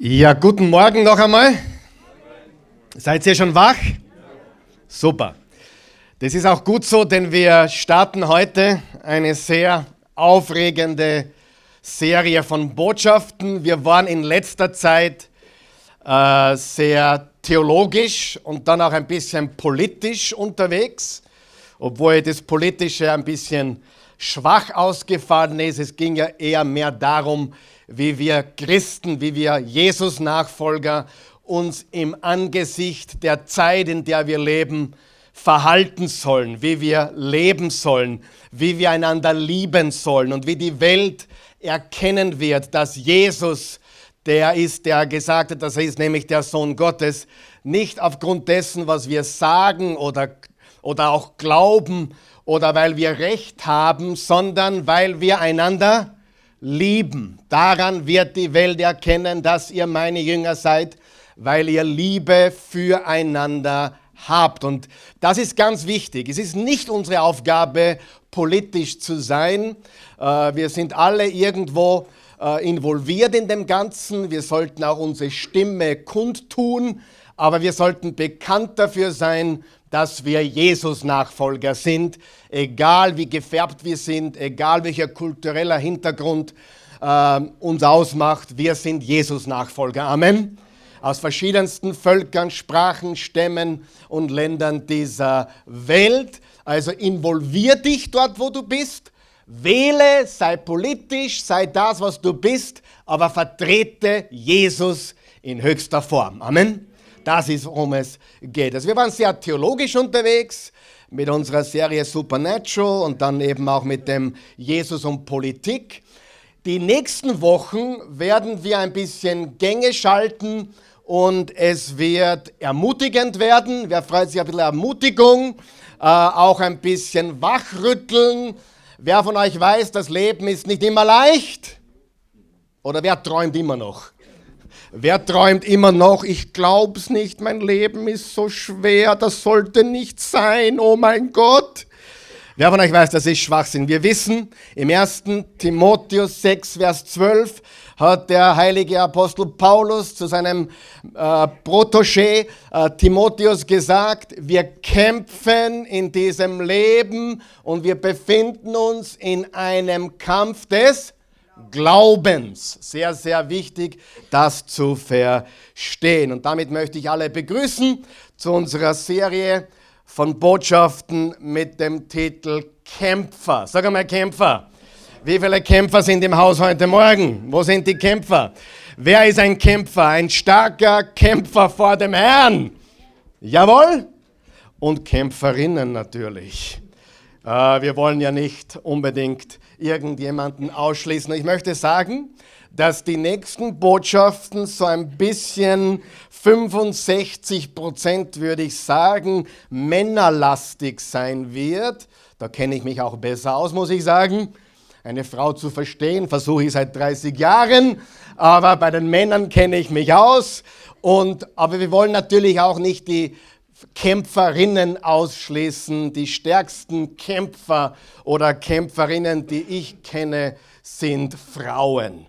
Ja, guten Morgen noch einmal. Seid ihr schon wach? Super. Das ist auch gut so, denn wir starten heute eine sehr aufregende Serie von Botschaften. Wir waren in letzter Zeit äh, sehr theologisch und dann auch ein bisschen politisch unterwegs, obwohl das Politische ein bisschen schwach ausgefallen ist. Es ging ja eher mehr darum, wie wir Christen, wie wir Jesus-Nachfolger uns im Angesicht der Zeit, in der wir leben, verhalten sollen, wie wir leben sollen, wie wir einander lieben sollen und wie die Welt erkennen wird, dass Jesus der ist, der gesagt hat, dass er ist nämlich der Sohn Gottes, nicht aufgrund dessen, was wir sagen oder, oder auch glauben oder weil wir Recht haben, sondern weil wir einander lieben. Daran wird die Welt erkennen, dass ihr meine Jünger seid, weil ihr Liebe füreinander habt. Und das ist ganz wichtig. Es ist nicht unsere Aufgabe, politisch zu sein. Äh, wir sind alle irgendwo äh, involviert in dem Ganzen. Wir sollten auch unsere Stimme kundtun, aber wir sollten bekannt dafür sein, dass wir Jesus-Nachfolger sind, egal wie gefärbt wir sind, egal welcher kultureller Hintergrund äh, uns ausmacht, wir sind Jesus-Nachfolger. Amen. Aus verschiedensten Völkern, Sprachen, Stämmen und Ländern dieser Welt. Also involvier dich dort, wo du bist. Wähle, sei politisch, sei das, was du bist, aber vertrete Jesus in höchster Form. Amen. Das ist, worum es geht. Also wir waren sehr theologisch unterwegs mit unserer Serie Supernatural und dann eben auch mit dem Jesus und Politik. Die nächsten Wochen werden wir ein bisschen Gänge schalten und es wird ermutigend werden. Wer freut sich auf ein bisschen Ermutigung? Äh, auch ein bisschen wachrütteln. Wer von euch weiß, das Leben ist nicht immer leicht? Oder wer träumt immer noch? Wer träumt immer noch, ich glaub's nicht, mein Leben ist so schwer, das sollte nicht sein, oh mein Gott. Wer von euch weiß, das ist Schwachsinn. Wir wissen, im 1. Timotheus 6, Vers 12 hat der heilige Apostel Paulus zu seinem äh, Protégé äh, Timotheus gesagt, wir kämpfen in diesem Leben und wir befinden uns in einem Kampf des Glaubens. Sehr, sehr wichtig, das zu verstehen. Und damit möchte ich alle begrüßen zu unserer Serie von Botschaften mit dem Titel Kämpfer. Sag einmal Kämpfer. Wie viele Kämpfer sind im Haus heute Morgen? Wo sind die Kämpfer? Wer ist ein Kämpfer? Ein starker Kämpfer vor dem Herrn. Jawohl. Und Kämpferinnen natürlich. Äh, wir wollen ja nicht unbedingt irgendjemanden ausschließen. Ich möchte sagen, dass die nächsten Botschaften so ein bisschen 65 Prozent, würde ich sagen, männerlastig sein wird. Da kenne ich mich auch besser aus, muss ich sagen. Eine Frau zu verstehen, versuche ich seit 30 Jahren, aber bei den Männern kenne ich mich aus. Und, aber wir wollen natürlich auch nicht die Kämpferinnen ausschließen. Die stärksten Kämpfer oder Kämpferinnen, die ich kenne, sind Frauen.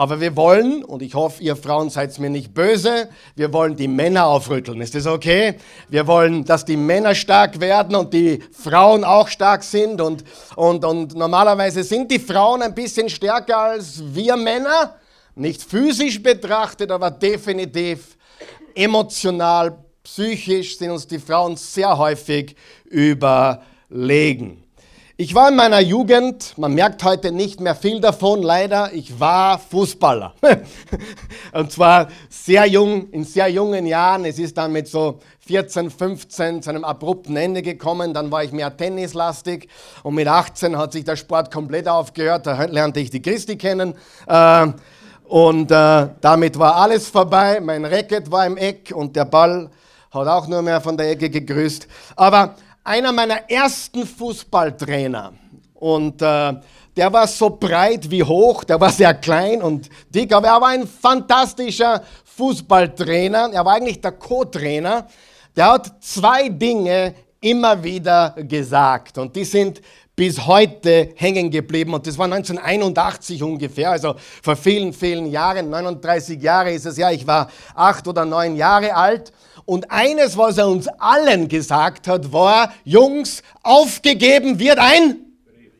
Aber wir wollen, und ich hoffe, ihr Frauen seid mir nicht böse, wir wollen die Männer aufrütteln. Ist das okay? Wir wollen, dass die Männer stark werden und die Frauen auch stark sind. Und, und, und normalerweise sind die Frauen ein bisschen stärker als wir Männer. Nicht physisch betrachtet, aber definitiv emotional, psychisch sind uns die Frauen sehr häufig überlegen. Ich war in meiner Jugend, man merkt heute nicht mehr viel davon, leider, ich war Fußballer. Und zwar sehr jung, in sehr jungen Jahren. Es ist dann mit so 14, 15 zu einem abrupten Ende gekommen. Dann war ich mehr tennislastig. Und mit 18 hat sich der Sport komplett aufgehört. Da lernte ich die Christi kennen. Äh, und äh, damit war alles vorbei. Mein Racket war im Eck und der Ball hat auch nur mehr von der Ecke gegrüßt. Aber einer meiner ersten Fußballtrainer. Und äh, der war so breit wie hoch, der war sehr klein und dick, aber er war ein fantastischer Fußballtrainer. Er war eigentlich der Co-Trainer. Der hat zwei Dinge immer wieder gesagt und die sind bis heute hängen geblieben. Und das war 1981 ungefähr, also vor vielen, vielen Jahren, 39 Jahre ist es ja. Ich war acht oder neun Jahre alt. Und eines, was er uns allen gesagt hat, war, Jungs, aufgegeben wird ein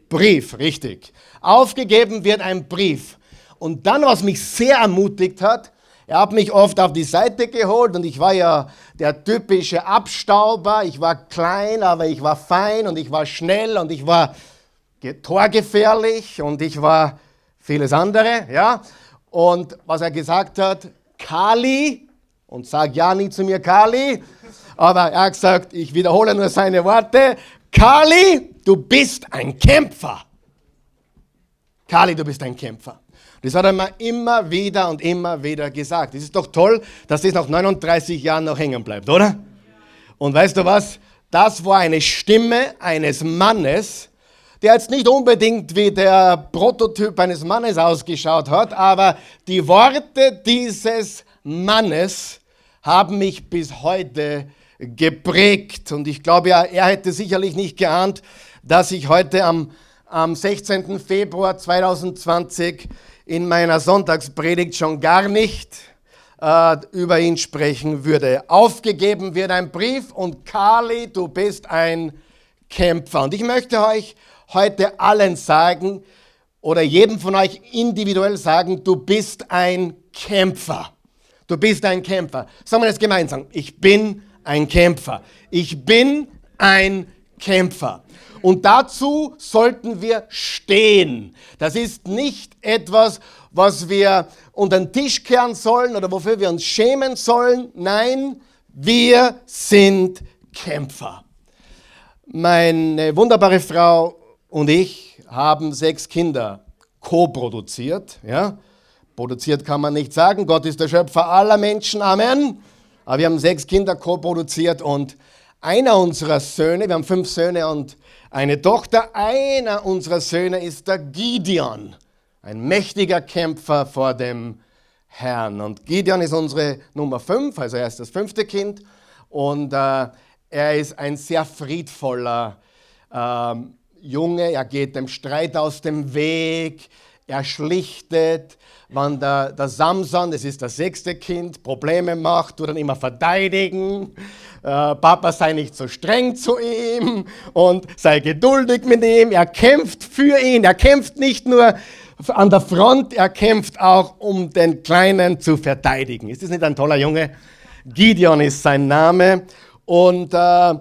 Brief, richtig. Aufgegeben wird ein Brief. Und dann, was mich sehr ermutigt hat, er hat mich oft auf die Seite geholt und ich war ja der typische Abstauber. Ich war klein, aber ich war fein und ich war schnell und ich war torgefährlich und ich war vieles andere, ja. Und was er gesagt hat, Kali, und sag ja nie zu mir Kali, aber er hat gesagt, ich wiederhole nur seine Worte, Kali, du bist ein Kämpfer. Kali, du bist ein Kämpfer. Das hat er mir immer wieder und immer wieder gesagt. Es ist doch toll, dass das nach 39 Jahren noch hängen bleibt, oder? Und weißt du was? Das war eine Stimme eines Mannes, der jetzt nicht unbedingt wie der Prototyp eines Mannes ausgeschaut hat, aber die Worte dieses Mannes haben mich bis heute geprägt. Und ich glaube ja, er hätte sicherlich nicht geahnt, dass ich heute am, am 16. Februar 2020 in meiner Sonntagspredigt schon gar nicht äh, über ihn sprechen würde. Aufgegeben wird ein Brief und Kali, du bist ein Kämpfer. Und ich möchte euch heute allen sagen oder jedem von euch individuell sagen, du bist ein Kämpfer. Du bist ein Kämpfer. Sagen wir das gemeinsam. Ich bin ein Kämpfer. Ich bin ein Kämpfer. Und dazu sollten wir stehen. Das ist nicht etwas, was wir unter den Tisch kehren sollen oder wofür wir uns schämen sollen. Nein, wir sind Kämpfer. Meine wunderbare Frau und ich haben sechs Kinder co-produziert. Ja? Produziert kann man nicht sagen. Gott ist der Schöpfer aller Menschen. Amen. Aber wir haben sechs Kinder co-produziert und einer unserer Söhne, wir haben fünf Söhne und eine Tochter, einer unserer Söhne ist der Gideon, ein mächtiger Kämpfer vor dem Herrn. Und Gideon ist unsere Nummer fünf, also er ist das fünfte Kind und äh, er ist ein sehr friedvoller äh, Junge, er geht dem Streit aus dem Weg, er schlichtet, wenn der, der Samson, das ist das sechste Kind, Probleme macht, du dann immer verteidigen. Äh, Papa sei nicht so streng zu ihm und sei geduldig mit ihm. Er kämpft für ihn. Er kämpft nicht nur an der Front, er kämpft auch, um den Kleinen zu verteidigen. Ist das nicht ein toller Junge? Gideon ist sein Name. Und äh,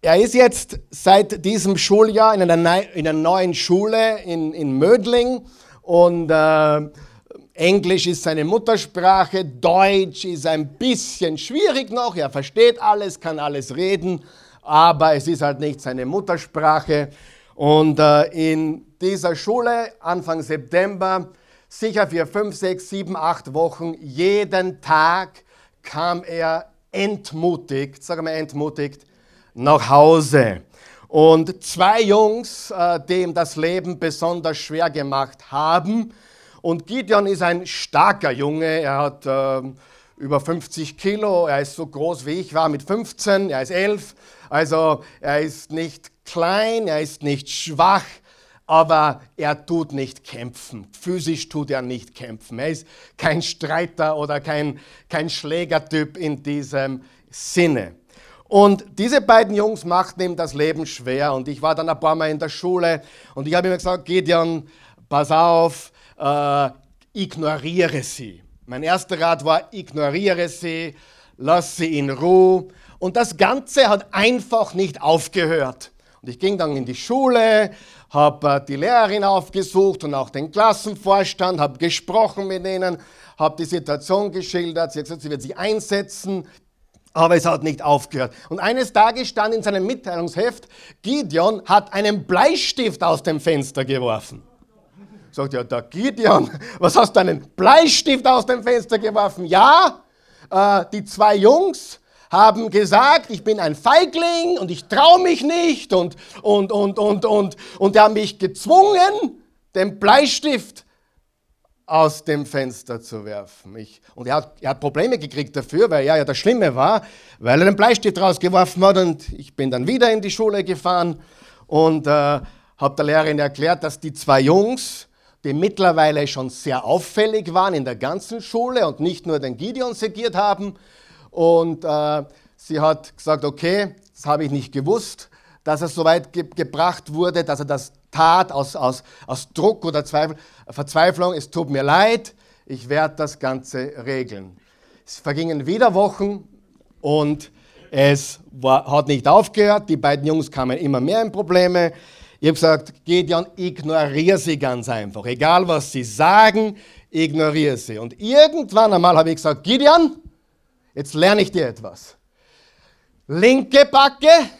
er ist jetzt seit diesem Schuljahr in einer, in einer neuen Schule in, in Mödling. Und äh, Englisch ist seine Muttersprache, Deutsch ist ein bisschen schwierig noch, er versteht alles, kann alles reden, aber es ist halt nicht seine Muttersprache. Und äh, in dieser Schule Anfang September, sicher für fünf, sechs, sieben, acht Wochen, jeden Tag kam er entmutigt, sagen wir entmutigt, nach Hause. Und zwei Jungs, äh, ihm das Leben besonders schwer gemacht haben, und Gideon ist ein starker Junge. Er hat äh, über 50 Kilo. Er ist so groß wie ich war mit 15. Er ist 11. Also er ist nicht klein, er ist nicht schwach, aber er tut nicht kämpfen. Physisch tut er nicht kämpfen. Er ist kein Streiter oder kein, kein Schlägertyp in diesem Sinne. Und diese beiden Jungs machten ihm das Leben schwer. Und ich war dann ein paar Mal in der Schule und ich habe ihm gesagt, Gideon, pass auf, äh, ignoriere sie. Mein erster Rat war, ignoriere sie, lass sie in Ruhe. Und das Ganze hat einfach nicht aufgehört. Und ich ging dann in die Schule, habe äh, die Lehrerin aufgesucht und auch den Klassenvorstand, habe gesprochen mit ihnen, habe die Situation geschildert. Sie hat gesagt, sie wird sich einsetzen, aber es hat nicht aufgehört. Und eines Tages stand in seinem Mitteilungsheft, Gideon hat einen Bleistift aus dem Fenster geworfen. Sagt ja, der Gideon, was hast du einen Bleistift aus dem Fenster geworfen? Ja, äh, die zwei Jungs haben gesagt, ich bin ein Feigling und ich traue mich nicht und, und, und, und, und, und die haben mich gezwungen, den Bleistift aus dem Fenster zu werfen. Ich, und er hat, er hat Probleme gekriegt dafür, weil ja, ja das Schlimme war, weil er den Bleistift rausgeworfen hat und ich bin dann wieder in die Schule gefahren und äh, habe der Lehrerin erklärt, dass die zwei Jungs, die mittlerweile schon sehr auffällig waren in der ganzen Schule und nicht nur den Gideon segiert haben. Und äh, sie hat gesagt, okay, das habe ich nicht gewusst, dass er so weit ge gebracht wurde, dass er das tat aus, aus, aus Druck oder Zweifel, Verzweiflung. Es tut mir leid, ich werde das Ganze regeln. Es vergingen wieder Wochen und es war, hat nicht aufgehört. Die beiden Jungs kamen immer mehr in Probleme. Ich habe gesagt, Gideon, ignoriere sie ganz einfach. Egal was sie sagen, ignoriere sie. Und irgendwann einmal habe ich gesagt, Gideon, jetzt lerne ich dir etwas. Linke Backe,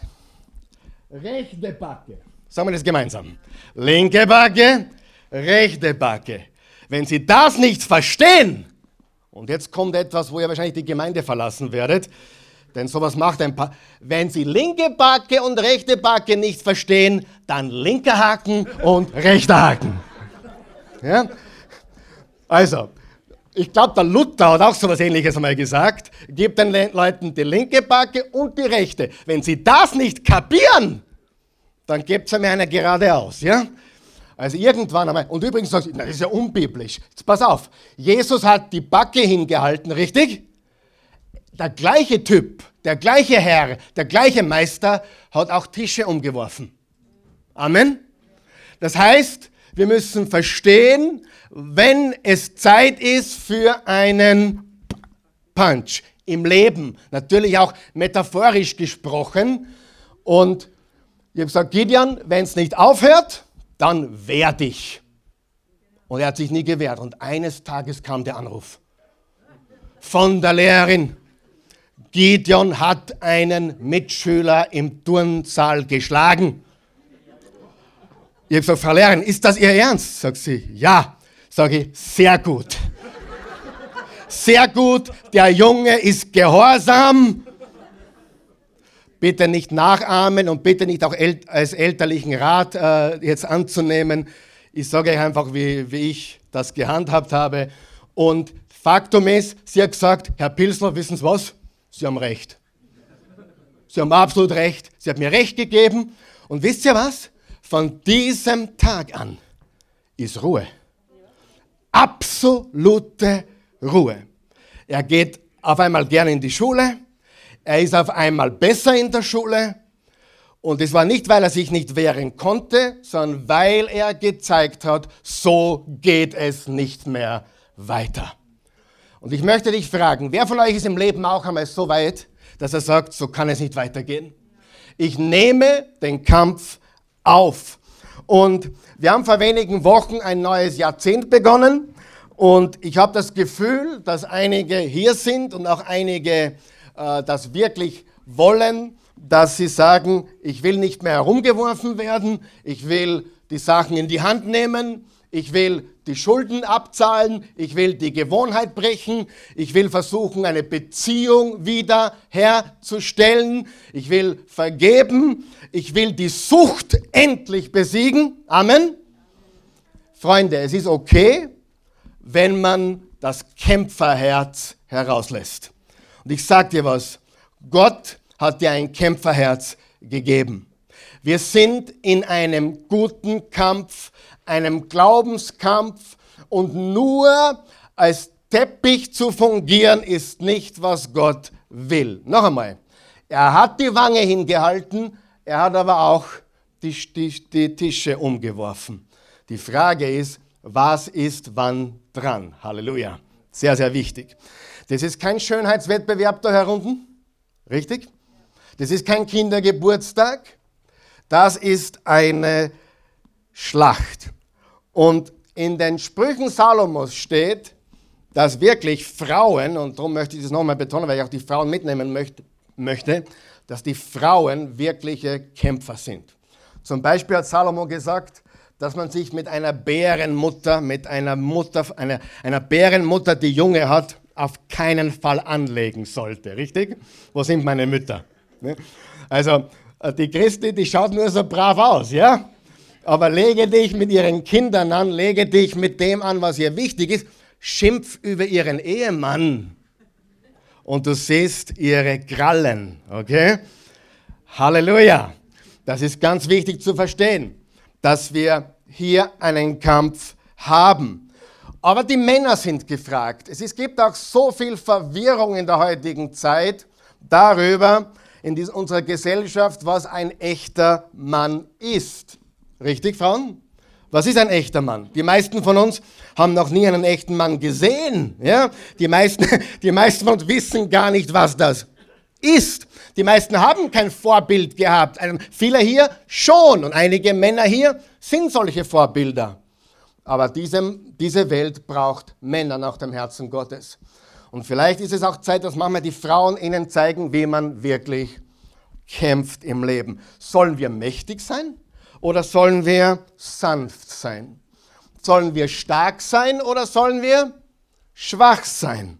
rechte Backe. Sagen wir das gemeinsam. Linke Backe, rechte Backe. Wenn Sie das nicht verstehen, und jetzt kommt etwas, wo ihr wahrscheinlich die Gemeinde verlassen werdet, denn sowas macht ein paar. Wenn Sie linke Backe und rechte Backe nicht verstehen, dann linker Haken und rechter Haken. Ja? Also, ich glaube, der Luther hat auch so etwas ähnliches einmal gesagt. Gib den Leuten die linke Backe und die rechte. Wenn sie das nicht kapieren, dann gebt es mir eine geradeaus. Ja? Also irgendwann einmal, und übrigens das ist ja unbiblisch. Jetzt pass auf, Jesus hat die Backe hingehalten, richtig? Der gleiche Typ, der gleiche Herr, der gleiche Meister hat auch Tische umgeworfen. Amen. Das heißt, wir müssen verstehen, wenn es Zeit ist für einen Punch im Leben, natürlich auch metaphorisch gesprochen. Und ich habe gesagt, Gideon, wenn es nicht aufhört, dann wehr dich. Und er hat sich nie gewehrt. Und eines Tages kam der Anruf von der Lehrerin. Gideon hat einen Mitschüler im Turnsaal geschlagen. Ich habe gesagt, Frau Lehrerin, ist das Ihr Ernst? Sagt sie, ja. Sage ich, sehr gut. Sehr gut, der Junge ist gehorsam bitte nicht nachahmen und bitte nicht auch als elterlichen Rat äh, jetzt anzunehmen. Ich sage euch einfach, wie, wie ich das gehandhabt habe. Und Faktum ist, sie hat gesagt, Herr Pilsner, wissen Sie was? Sie haben recht. Sie haben absolut recht. Sie hat mir recht gegeben. Und wisst ihr was? Von diesem Tag an ist Ruhe. Absolute Ruhe. Er geht auf einmal gerne in die Schule. Er ist auf einmal besser in der Schule. Und es war nicht, weil er sich nicht wehren konnte, sondern weil er gezeigt hat, so geht es nicht mehr weiter. Und ich möchte dich fragen, wer von euch ist im Leben auch einmal so weit, dass er sagt, so kann es nicht weitergehen? Ich nehme den Kampf auf. Und wir haben vor wenigen Wochen ein neues Jahrzehnt begonnen. Und ich habe das Gefühl, dass einige hier sind und auch einige äh, das wirklich wollen, dass sie sagen, ich will nicht mehr herumgeworfen werden, ich will die Sachen in die Hand nehmen, ich will die Schulden abzahlen, ich will die Gewohnheit brechen, ich will versuchen, eine Beziehung wieder herzustellen, ich will vergeben, ich will die Sucht endlich besiegen. Amen. Freunde, es ist okay, wenn man das Kämpferherz herauslässt. Und ich sage dir was, Gott hat dir ein Kämpferherz gegeben. Wir sind in einem guten Kampf, einem Glaubenskampf und nur als Teppich zu fungieren ist nicht, was Gott will. Noch einmal, er hat die Wange hingehalten, er hat aber auch die, die, die Tische umgeworfen. Die Frage ist, was ist wann dran? Halleluja. Sehr, sehr wichtig. Das ist kein Schönheitswettbewerb da herunten, richtig? Das ist kein Kindergeburtstag, das ist eine Schlacht. Und in den Sprüchen Salomos steht, dass wirklich Frauen, und darum möchte ich das nochmal betonen, weil ich auch die Frauen mitnehmen möchte, dass die Frauen wirkliche Kämpfer sind. Zum Beispiel hat Salomo gesagt, dass man sich mit einer Bärenmutter, mit einer Mutter, einer, einer Bärenmutter, die Junge hat, auf keinen Fall anlegen sollte, richtig? Wo sind meine Mütter? Ne? Also, äh, die Christi, die schaut nur so brav aus, ja? Aber lege dich mit ihren Kindern an, lege dich mit dem an, was ihr wichtig ist. Schimpf über ihren Ehemann und du siehst ihre Krallen, okay? Halleluja. Das ist ganz wichtig zu verstehen. dass wir hier einen Kampf haben. Aber die Männer sind gefragt. Es gibt auch so viel Verwirrung in der heutigen Zeit darüber, in unserer Gesellschaft, was ein echter Mann ist. Richtig, Frauen? Was ist ein echter Mann? Die meisten von uns haben noch nie einen echten Mann gesehen. Ja? Die, meisten, die meisten von uns wissen gar nicht, was das ist. Die meisten haben kein Vorbild gehabt. Viele hier schon und einige Männer hier sind solche Vorbilder. Aber diese, diese Welt braucht Männer nach dem Herzen Gottes. Und vielleicht ist es auch Zeit, dass manchmal die Frauen ihnen zeigen, wie man wirklich kämpft im Leben. Sollen wir mächtig sein oder sollen wir sanft sein? Sollen wir stark sein oder sollen wir schwach sein?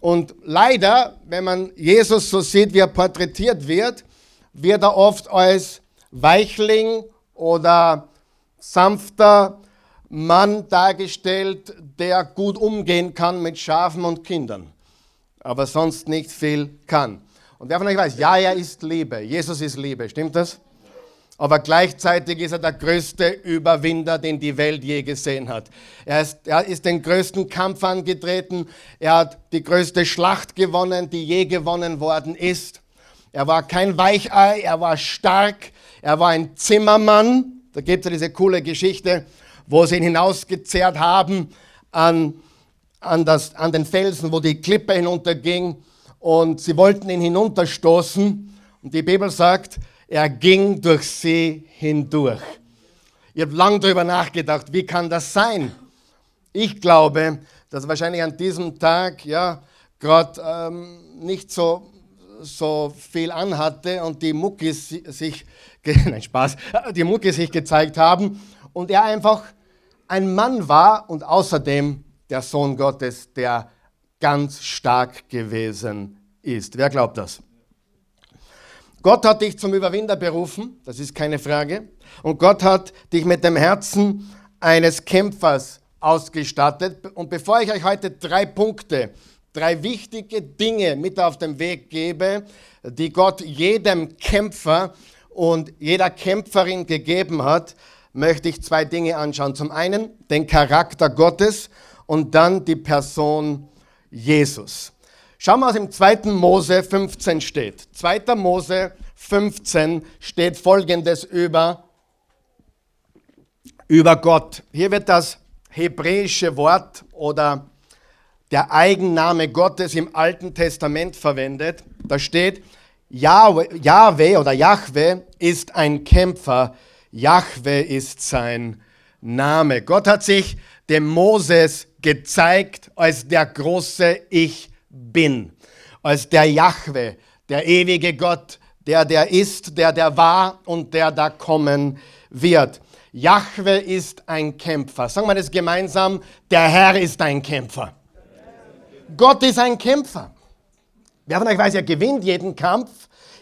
Und leider, wenn man Jesus so sieht, wie er porträtiert wird, wird er oft als Weichling oder sanfter Mann dargestellt, der gut umgehen kann mit Schafen und Kindern, aber sonst nicht viel kann. Und wer von euch weiß, ja, er ist Liebe, Jesus ist Liebe, stimmt das? Aber gleichzeitig ist er der größte Überwinder, den die Welt je gesehen hat. Er ist, er ist den größten Kampf angetreten. Er hat die größte Schlacht gewonnen, die je gewonnen worden ist. Er war kein Weichei, er war stark. Er war ein Zimmermann. Da gibt es ja diese coole Geschichte, wo sie ihn hinausgezerrt haben an, an, das, an den Felsen, wo die Klippe hinunterging. Und sie wollten ihn hinunterstoßen. Und die Bibel sagt, er ging durch sie hindurch. Ich habe lange darüber nachgedacht, wie kann das sein? Ich glaube, dass wahrscheinlich an diesem Tag ja gerade ähm, nicht so, so viel anhatte und die Muckis sich, nein Spaß, die Muckis sich gezeigt haben und er einfach ein Mann war und außerdem der Sohn Gottes, der ganz stark gewesen ist. Wer glaubt das? Gott hat dich zum Überwinder berufen, das ist keine Frage. Und Gott hat dich mit dem Herzen eines Kämpfers ausgestattet. Und bevor ich euch heute drei Punkte, drei wichtige Dinge mit auf den Weg gebe, die Gott jedem Kämpfer und jeder Kämpferin gegeben hat, möchte ich zwei Dinge anschauen. Zum einen den Charakter Gottes und dann die Person Jesus. Schau mal, was im 2. Mose 15 steht. 2. Mose 15 steht folgendes über, über Gott. Hier wird das hebräische Wort oder der Eigenname Gottes im Alten Testament verwendet. Da steht, Yahweh oder Yahweh ist ein Kämpfer, Yahweh ist sein Name. Gott hat sich dem Moses gezeigt als der große Ich bin, als der Jahwe, der ewige Gott, der der ist, der der war und der da kommen wird. Jahwe ist ein Kämpfer. Sagen wir das gemeinsam, der Herr ist ein Kämpfer. Gott ist ein Kämpfer. Wer von euch weiß, er gewinnt jeden Kampf.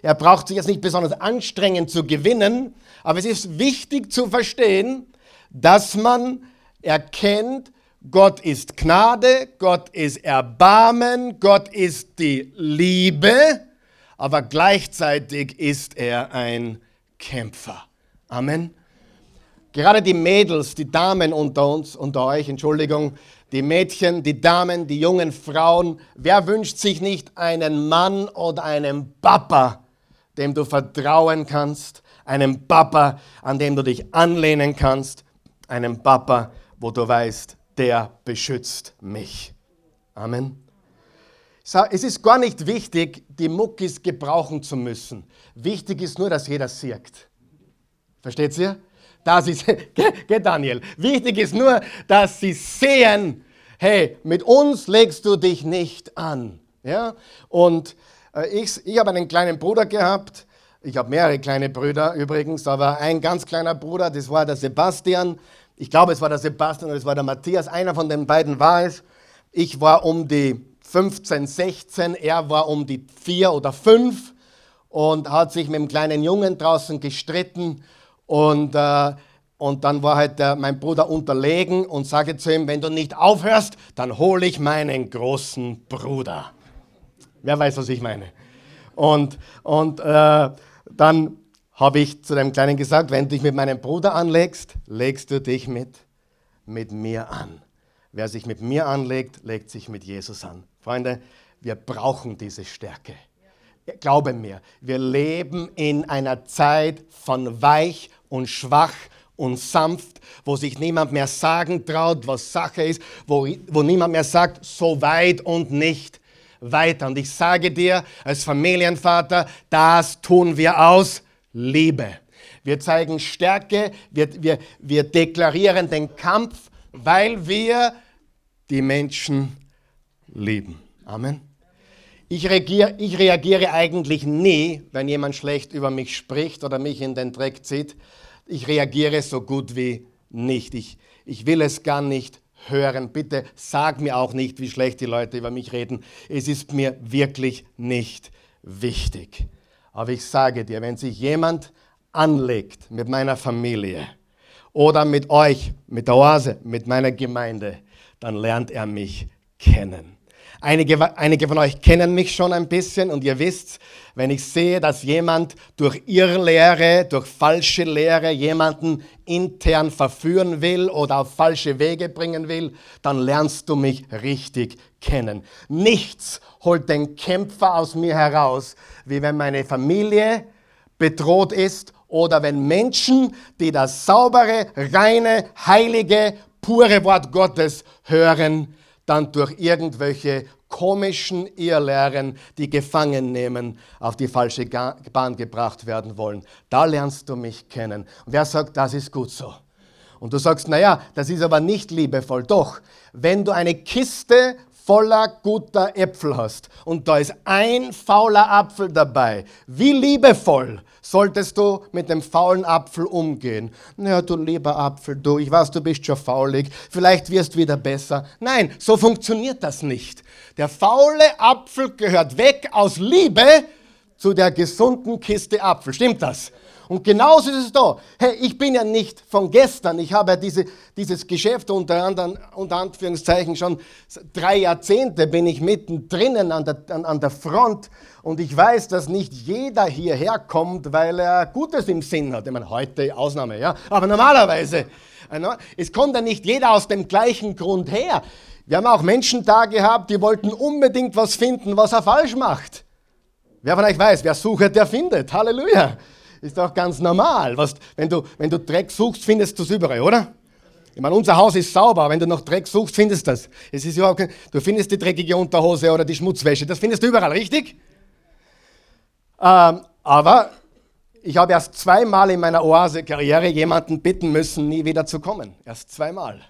Er braucht sich jetzt nicht besonders anstrengen zu gewinnen, aber es ist wichtig zu verstehen, dass man erkennt, Gott ist Gnade, Gott ist Erbarmen, Gott ist die Liebe, aber gleichzeitig ist er ein Kämpfer. Amen. Gerade die Mädels, die Damen unter uns, unter euch, Entschuldigung, die Mädchen, die Damen, die jungen Frauen, wer wünscht sich nicht einen Mann oder einen Papa, dem du vertrauen kannst, einen Papa, an dem du dich anlehnen kannst, einen Papa, wo du weißt, der beschützt mich. Amen. Es ist gar nicht wichtig, die Muckis gebrauchen zu müssen. Wichtig ist nur, dass jeder sieht. Versteht ihr? Das ist, geh Daniel. Wichtig ist nur, dass sie sehen, hey, mit uns legst du dich nicht an. Ja? Und äh, ich, ich habe einen kleinen Bruder gehabt. Ich habe mehrere kleine Brüder übrigens, aber ein ganz kleiner Bruder, das war der Sebastian. Ich glaube, es war der Sebastian oder es war der Matthias. Einer von den beiden war es. Ich war um die 15, 16, er war um die 4 oder 5 und hat sich mit dem kleinen Jungen draußen gestritten. Und, äh, und dann war halt der, mein Bruder unterlegen und sage zu ihm, wenn du nicht aufhörst, dann hole ich meinen großen Bruder. Wer weiß, was ich meine. Und, und äh, dann habe ich zu dem Kleinen gesagt, wenn du dich mit meinem Bruder anlegst, legst du dich mit, mit mir an. Wer sich mit mir anlegt, legt sich mit Jesus an. Freunde, wir brauchen diese Stärke. Glaube mir, wir leben in einer Zeit von weich und schwach und sanft, wo sich niemand mehr sagen traut, was Sache ist, wo, wo niemand mehr sagt, so weit und nicht weiter. Und ich sage dir als Familienvater, das tun wir aus Liebe. Wir zeigen Stärke, wir, wir, wir deklarieren den Kampf, weil wir die Menschen lieben. Amen. Ich reagiere, ich reagiere eigentlich nie, wenn jemand schlecht über mich spricht oder mich in den Dreck zieht. Ich reagiere so gut wie nicht. Ich, ich will es gar nicht hören. Bitte sag mir auch nicht, wie schlecht die Leute über mich reden. Es ist mir wirklich nicht wichtig. Aber ich sage dir, wenn sich jemand anlegt mit meiner Familie oder mit euch, mit der Oase, mit meiner Gemeinde, dann lernt er mich kennen. Einige, einige von euch kennen mich schon ein bisschen und ihr wisst, wenn ich sehe, dass jemand durch Irrlehre, durch falsche Lehre jemanden intern verführen will oder auf falsche Wege bringen will, dann lernst du mich richtig kennen. Nichts holt den Kämpfer aus mir heraus, wie wenn meine Familie bedroht ist oder wenn Menschen, die das saubere, reine, heilige, pure Wort Gottes hören, dann durch irgendwelche komischen Irrlehren, die gefangen nehmen, auf die falsche Bahn gebracht werden wollen. Da lernst du mich kennen. Und wer sagt, das ist gut so? Und du sagst, naja, das ist aber nicht liebevoll. Doch, wenn du eine Kiste voller guter Äpfel hast und da ist ein fauler Apfel dabei, wie liebevoll solltest du mit dem faulen Apfel umgehen? Na, du lieber Apfel, du, ich weiß, du bist schon faulig, vielleicht wirst du wieder besser. Nein, so funktioniert das nicht. Der faule Apfel gehört weg aus Liebe zu der gesunden Kiste Apfel. Stimmt das? Und genauso ist es da. Hey, ich bin ja nicht von gestern. Ich habe ja diese, dieses Geschäft unter, anderem, unter Anführungszeichen schon drei Jahrzehnte bin ich mittendrin an der, an, an der Front. Und ich weiß, dass nicht jeder hierher kommt, weil er Gutes im Sinn hat. Ich meine, heute Ausnahme, ja. Aber normalerweise, äh, es kommt ja nicht jeder aus dem gleichen Grund her. Wir haben auch Menschen da gehabt, die wollten unbedingt was finden, was er falsch macht. Wer von euch weiß, wer sucht, der findet. Halleluja. Ist doch ganz normal. Was, wenn, du, wenn du Dreck suchst, findest du es überall, oder? Ich meine, unser Haus ist sauber, wenn du noch Dreck suchst, findest du. Es ist überhaupt kein, du findest die dreckige Unterhose oder die Schmutzwäsche, das findest du überall, richtig? Ähm, aber ich habe erst zweimal in meiner Oase-Karriere jemanden bitten müssen, nie wieder zu kommen. Erst zweimal.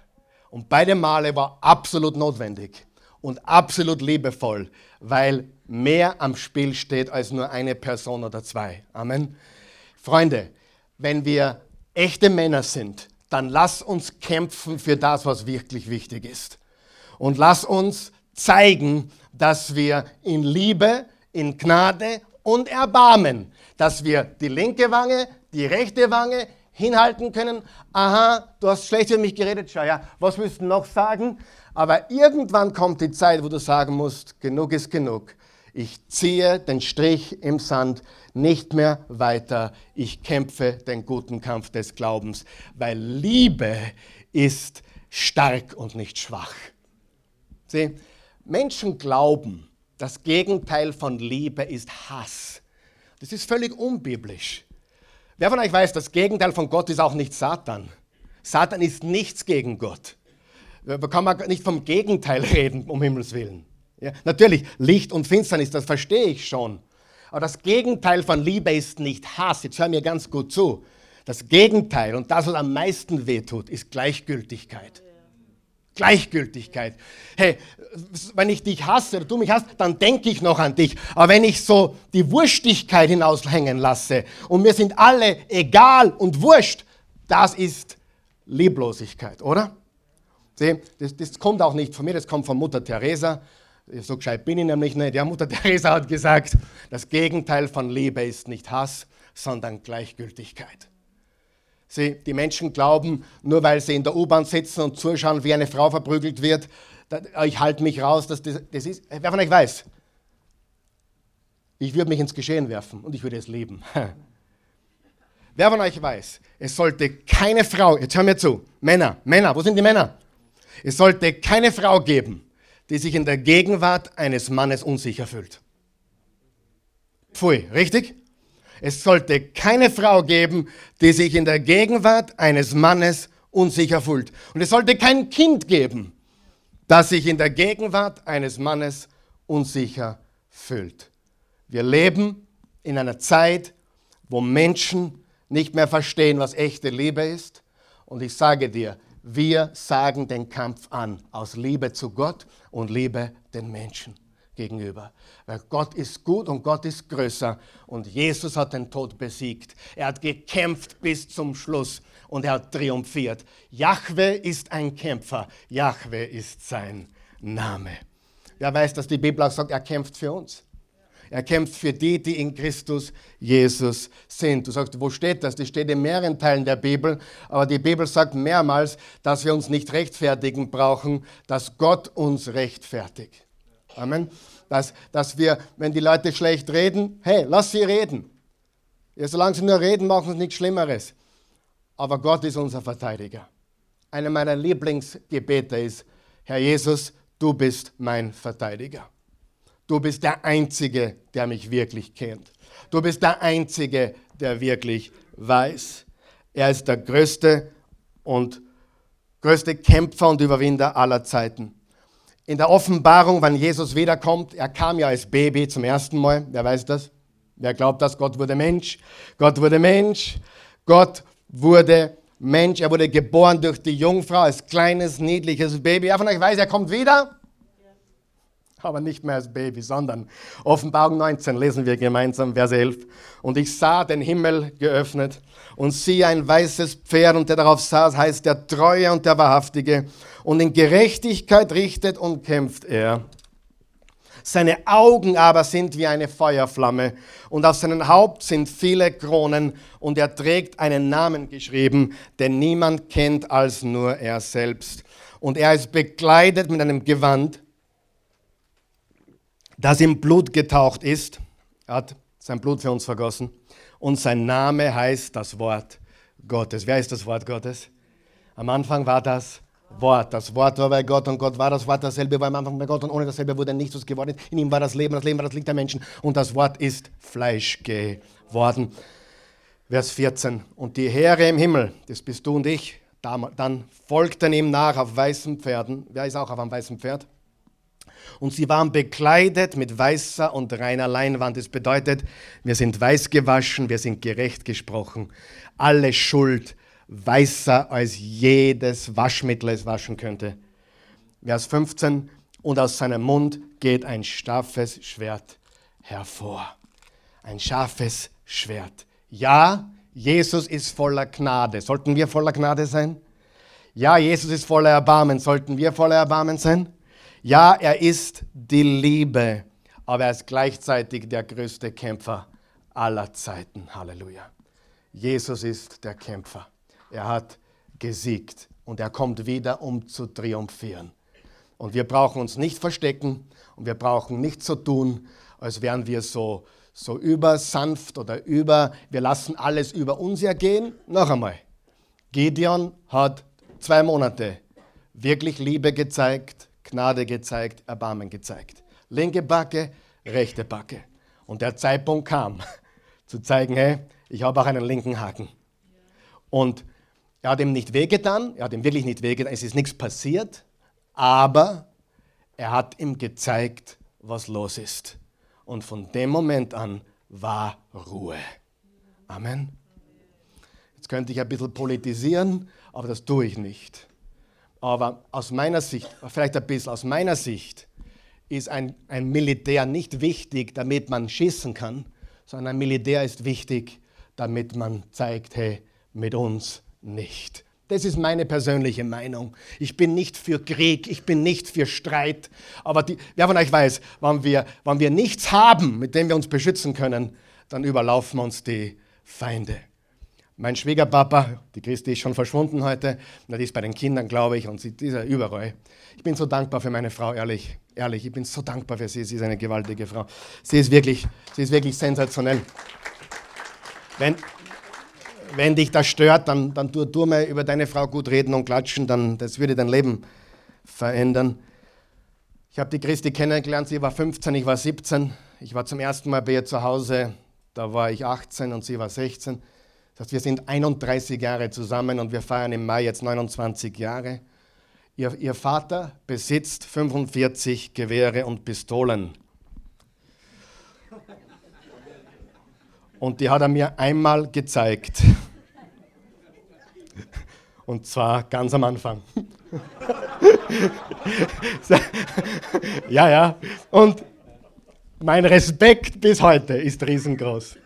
Und beide Male war absolut notwendig und absolut liebevoll, weil mehr am Spiel steht als nur eine Person oder zwei. Amen. Freunde, wenn wir echte Männer sind, dann lass uns kämpfen für das, was wirklich wichtig ist. Und lass uns zeigen, dass wir in Liebe, in Gnade und Erbarmen, dass wir die linke Wange, die rechte Wange hinhalten können. Aha, du hast schlecht über mich geredet, schau ja, was willst du noch sagen? Aber irgendwann kommt die Zeit, wo du sagen musst, genug ist genug. Ich ziehe den Strich im Sand nicht mehr weiter. Ich kämpfe den guten Kampf des Glaubens, weil Liebe ist stark und nicht schwach. Sieh, Menschen glauben, das Gegenteil von Liebe ist Hass. Das ist völlig unbiblisch. Wer von euch weiß, das Gegenteil von Gott ist auch nicht Satan. Satan ist nichts gegen Gott. Da kann man nicht vom Gegenteil reden, um Himmels Willen. Ja, natürlich, Licht und Finsternis, das verstehe ich schon. Aber das Gegenteil von Liebe ist nicht Hass. Jetzt hör mir ganz gut zu. Das Gegenteil und das, was am meisten wehtut, ist Gleichgültigkeit. Gleichgültigkeit. Hey, wenn ich dich hasse oder du mich hast, dann denke ich noch an dich. Aber wenn ich so die Wurstigkeit hinaushängen lasse und wir sind alle egal und wurscht, das ist Lieblosigkeit, oder? Sieh, das, das kommt auch nicht von mir, das kommt von Mutter Teresa. So gescheit bin ich nämlich nicht. Ja, Mutter Teresa hat gesagt, das Gegenteil von Liebe ist nicht Hass, sondern Gleichgültigkeit. Sie, die Menschen glauben, nur weil sie in der U-Bahn sitzen und zuschauen, wie eine Frau verprügelt wird, ich halte mich raus, dass das, das ist. Wer von euch weiß? Ich würde mich ins Geschehen werfen und ich würde es lieben. Wer von euch weiß, es sollte keine Frau, jetzt hör mir zu, Männer, Männer, wo sind die Männer? Es sollte keine Frau geben, die sich in der Gegenwart eines Mannes unsicher fühlt. Pfui, richtig? Es sollte keine Frau geben, die sich in der Gegenwart eines Mannes unsicher fühlt. Und es sollte kein Kind geben, das sich in der Gegenwart eines Mannes unsicher fühlt. Wir leben in einer Zeit, wo Menschen nicht mehr verstehen, was echte Liebe ist. Und ich sage dir, wir sagen den Kampf an aus Liebe zu Gott und Liebe den Menschen gegenüber. Weil Gott ist gut und Gott ist größer und Jesus hat den Tod besiegt. Er hat gekämpft bis zum Schluss und er hat triumphiert. Jahwe ist ein Kämpfer. Jahwe ist sein Name. Wer weiß, dass die Bibel auch sagt, er kämpft für uns. Er kämpft für die, die in Christus Jesus sind. Du sagst, wo steht das? Das steht in mehreren Teilen der Bibel, aber die Bibel sagt mehrmals, dass wir uns nicht rechtfertigen brauchen, dass Gott uns rechtfertigt. Amen. Dass, dass wir, wenn die Leute schlecht reden, hey, lass sie reden. Ja, solange sie nur reden, machen sie nichts Schlimmeres. Aber Gott ist unser Verteidiger. Einer meiner Lieblingsgebete ist, Herr Jesus, du bist mein Verteidiger. Du bist der Einzige, der mich wirklich kennt. Du bist der Einzige, der wirklich weiß. Er ist der größte und größte Kämpfer und Überwinder aller Zeiten. In der Offenbarung, wann Jesus wiederkommt, er kam ja als Baby zum ersten Mal. Wer weiß das? Wer glaubt das? Gott wurde Mensch. Gott wurde Mensch. Gott wurde Mensch. Er wurde geboren durch die Jungfrau als kleines, niedliches Baby. Wer von euch weiß, er kommt wieder? Aber nicht mehr als Baby, sondern Offenbarung 19 lesen wir gemeinsam, Vers 11. Und ich sah den Himmel geöffnet und siehe ein weißes Pferd und der darauf saß, heißt der Treue und der Wahrhaftige. Und in Gerechtigkeit richtet und kämpft er. Seine Augen aber sind wie eine Feuerflamme und auf seinem Haupt sind viele Kronen und er trägt einen Namen geschrieben, den niemand kennt als nur er selbst. Und er ist bekleidet mit einem Gewand, das im Blut getaucht ist. Er hat sein Blut für uns vergossen. Und sein Name heißt das Wort Gottes. Wer ist das Wort Gottes? Am Anfang war das Wort. Das Wort war bei Gott und Gott war das Wort. Dasselbe war am Anfang bei Gott und ohne dasselbe wurde nichts was geworden. In ihm war das Leben, das Leben war das Licht der Menschen und das Wort ist Fleisch geworden. Vers 14. Und die Heere im Himmel, das bist du und ich, dann folgten ihm nach auf weißen Pferden. Wer ist auch auf einem weißen Pferd? Und sie waren bekleidet mit weißer und reiner Leinwand. Das bedeutet, wir sind weiß gewaschen, wir sind gerecht gesprochen. Alle Schuld weißer als jedes Waschmittel es waschen könnte. Vers 15. Und aus seinem Mund geht ein scharfes Schwert hervor. Ein scharfes Schwert. Ja, Jesus ist voller Gnade. Sollten wir voller Gnade sein? Ja, Jesus ist voller Erbarmen. Sollten wir voller Erbarmen sein? Ja, er ist die Liebe, aber er ist gleichzeitig der größte Kämpfer aller Zeiten. Halleluja. Jesus ist der Kämpfer. Er hat gesiegt und er kommt wieder, um zu triumphieren. Und wir brauchen uns nicht verstecken und wir brauchen nicht so tun, als wären wir so, so übersanft oder über, wir lassen alles über uns ergehen. Noch einmal, Gideon hat zwei Monate wirklich Liebe gezeigt, Gnade gezeigt, Erbarmen gezeigt. Linke Backe, rechte Backe. Und der Zeitpunkt kam, zu zeigen, hey, ich habe auch einen linken Haken. Und er hat ihm nicht wehgetan, er hat ihm wirklich nicht wehgetan, es ist nichts passiert, aber er hat ihm gezeigt, was los ist. Und von dem Moment an war Ruhe. Amen. Jetzt könnte ich ein bisschen politisieren, aber das tue ich nicht. Aber aus meiner Sicht, vielleicht ein bisschen aus meiner Sicht, ist ein, ein Militär nicht wichtig, damit man schießen kann, sondern ein Militär ist wichtig, damit man zeigt, hey, mit uns nicht. Das ist meine persönliche Meinung. Ich bin nicht für Krieg, ich bin nicht für Streit. Aber die, wer von euch weiß, wenn wir, wenn wir nichts haben, mit dem wir uns beschützen können, dann überlaufen uns die Feinde. Mein Schwiegerpapa, die Christi ist schon verschwunden heute, die ist bei den Kindern, glaube ich, und sie ist ja überall. Ich bin so dankbar für meine Frau, ehrlich, ehrlich, ich bin so dankbar für sie, sie ist eine gewaltige Frau. Sie ist wirklich, sie ist wirklich sensationell. Wenn, wenn dich das stört, dann, dann tu, tu mal über deine Frau gut reden und klatschen, dann, das würde dein Leben verändern. Ich habe die Christi kennengelernt, sie war 15, ich war 17. Ich war zum ersten Mal bei ihr zu Hause, da war ich 18 und sie war 16. Das heißt, wir sind 31 Jahre zusammen und wir feiern im Mai jetzt 29 Jahre. Ihr, ihr Vater besitzt 45 Gewehre und Pistolen. Und die hat er mir einmal gezeigt. Und zwar ganz am Anfang. ja, ja. Und mein Respekt bis heute ist riesengroß.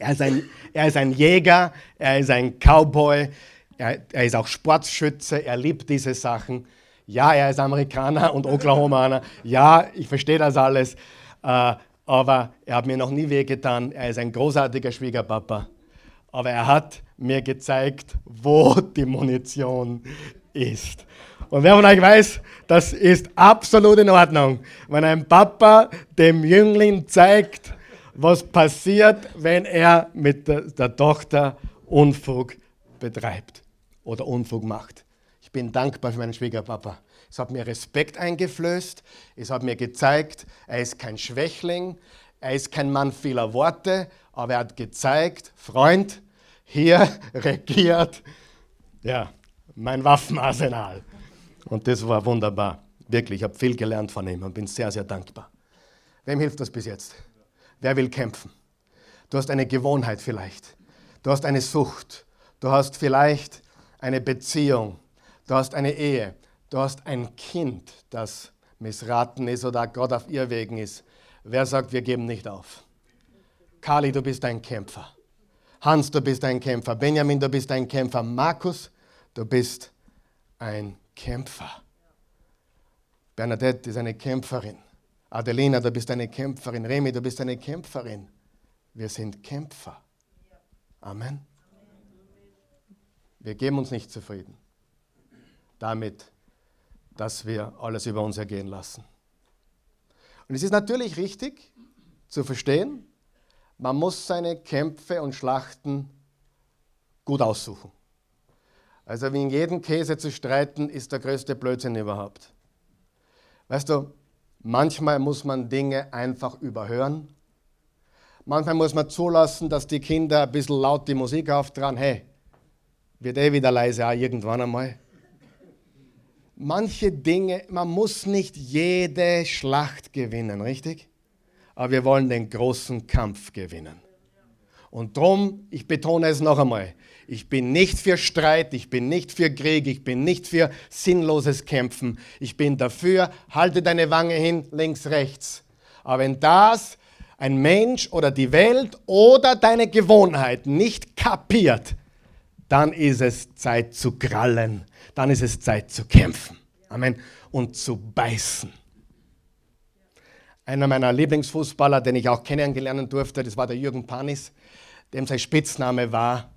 Er ist ein, er ist ein Jäger, er ist ein Cowboy, er, er ist auch Sportschütze, er liebt diese Sachen. Ja, er ist Amerikaner und Oklahomaner. Ja, ich verstehe das alles. Äh, aber er hat mir noch nie wehgetan. Er ist ein großartiger Schwiegerpapa. Aber er hat mir gezeigt, wo die Munition ist. Und wer von euch weiß, das ist absolut in Ordnung, wenn ein Papa dem Jüngling zeigt, was passiert, wenn er mit der, Tochter Unfug betreibt oder Unfug macht. Ich bin dankbar für meinen Schwiegerpapa. Es hat mir Respekt eingeflößt. Es hat mir gezeigt, er ist kein Schwächling. Er ist kein Mann vieler Worte. Aber er hat gezeigt, Freund, hier regiert ja, mein Waffenarsenal. Und das war wunderbar. Wirklich, ich habe viel gelernt von ihm und bin sehr, sehr dankbar. Wem hilft das bis jetzt? Wer will kämpfen? Du hast eine Gewohnheit vielleicht. Du hast eine Sucht. Du hast vielleicht eine Beziehung. Du hast eine Ehe. Du hast ein Kind, das missraten ist oder Gott auf ihr Wegen ist. Wer sagt, wir geben nicht auf? Kali, du bist ein Kämpfer. Hans, du bist ein Kämpfer. Benjamin, du bist ein Kämpfer. Markus, du bist ein Kämpfer. Bernadette ist eine Kämpferin. Adelina, du bist eine Kämpferin. Remi, du bist eine Kämpferin. Wir sind Kämpfer. Amen. Wir geben uns nicht zufrieden damit, dass wir alles über uns ergehen lassen. Und es ist natürlich richtig zu verstehen, man muss seine Kämpfe und Schlachten gut aussuchen. Also wie in jedem Käse zu streiten, ist der größte Blödsinn überhaupt. Weißt du, manchmal muss man Dinge einfach überhören. Manchmal muss man zulassen, dass die Kinder ein bisschen laut die Musik auftragen. Hey, wird eh wieder leise, auch irgendwann einmal. Manche Dinge, man muss nicht jede Schlacht gewinnen, richtig? Aber wir wollen den großen Kampf gewinnen. Und darum, ich betone es noch einmal, ich bin nicht für Streit, ich bin nicht für Krieg, ich bin nicht für sinnloses Kämpfen. Ich bin dafür, halte deine Wange hin, links, rechts. Aber wenn das ein Mensch oder die Welt oder deine Gewohnheit nicht kapiert, dann ist es Zeit zu krallen, dann ist es Zeit zu kämpfen. Amen. Und zu beißen. Einer meiner Lieblingsfußballer, den ich auch kennengelernt durfte, das war der Jürgen Panis, dem sein Spitzname war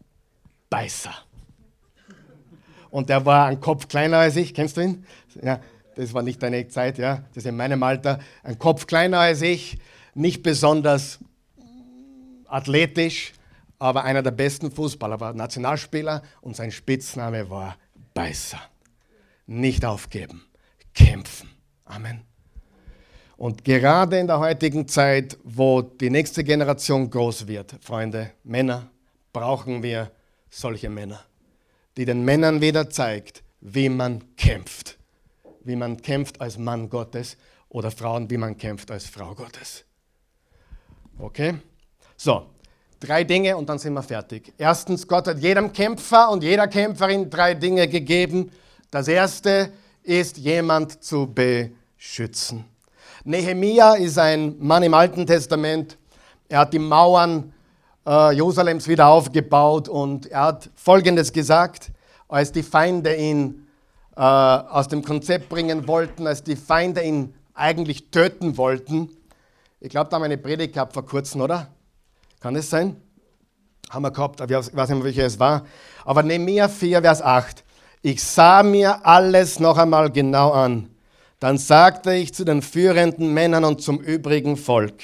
Beißer. Und der war ein Kopf kleiner als ich, kennst du ihn? Ja, das war nicht deine Zeit, ja, das ist in meinem Alter. Ein Kopf kleiner als ich, nicht besonders athletisch, aber einer der besten Fußballer, war Nationalspieler und sein Spitzname war Beißer. Nicht aufgeben, kämpfen. Amen. Und gerade in der heutigen Zeit, wo die nächste Generation groß wird, Freunde, Männer, brauchen wir solche Männer, die den Männern wieder zeigt, wie man kämpft. Wie man kämpft als Mann Gottes oder Frauen, wie man kämpft als Frau Gottes. Okay? So, Drei Dinge und dann sind wir fertig. Erstens, Gott hat jedem Kämpfer und jeder Kämpferin drei Dinge gegeben. Das erste ist, jemand zu beschützen. Nehemia ist ein Mann im Alten Testament. Er hat die Mauern äh, Jerusalems wieder aufgebaut und er hat Folgendes gesagt, als die Feinde ihn äh, aus dem Konzept bringen wollten, als die Feinde ihn eigentlich töten wollten. Ich glaube, da haben wir eine Predigt gehabt vor kurzem, oder? Kann es sein? Haben wir gehabt, ich weiß nicht mehr, welcher es war. Aber Nehemiah 4, Vers 8. Ich sah mir alles noch einmal genau an. Dann sagte ich zu den führenden Männern und zum übrigen Volk,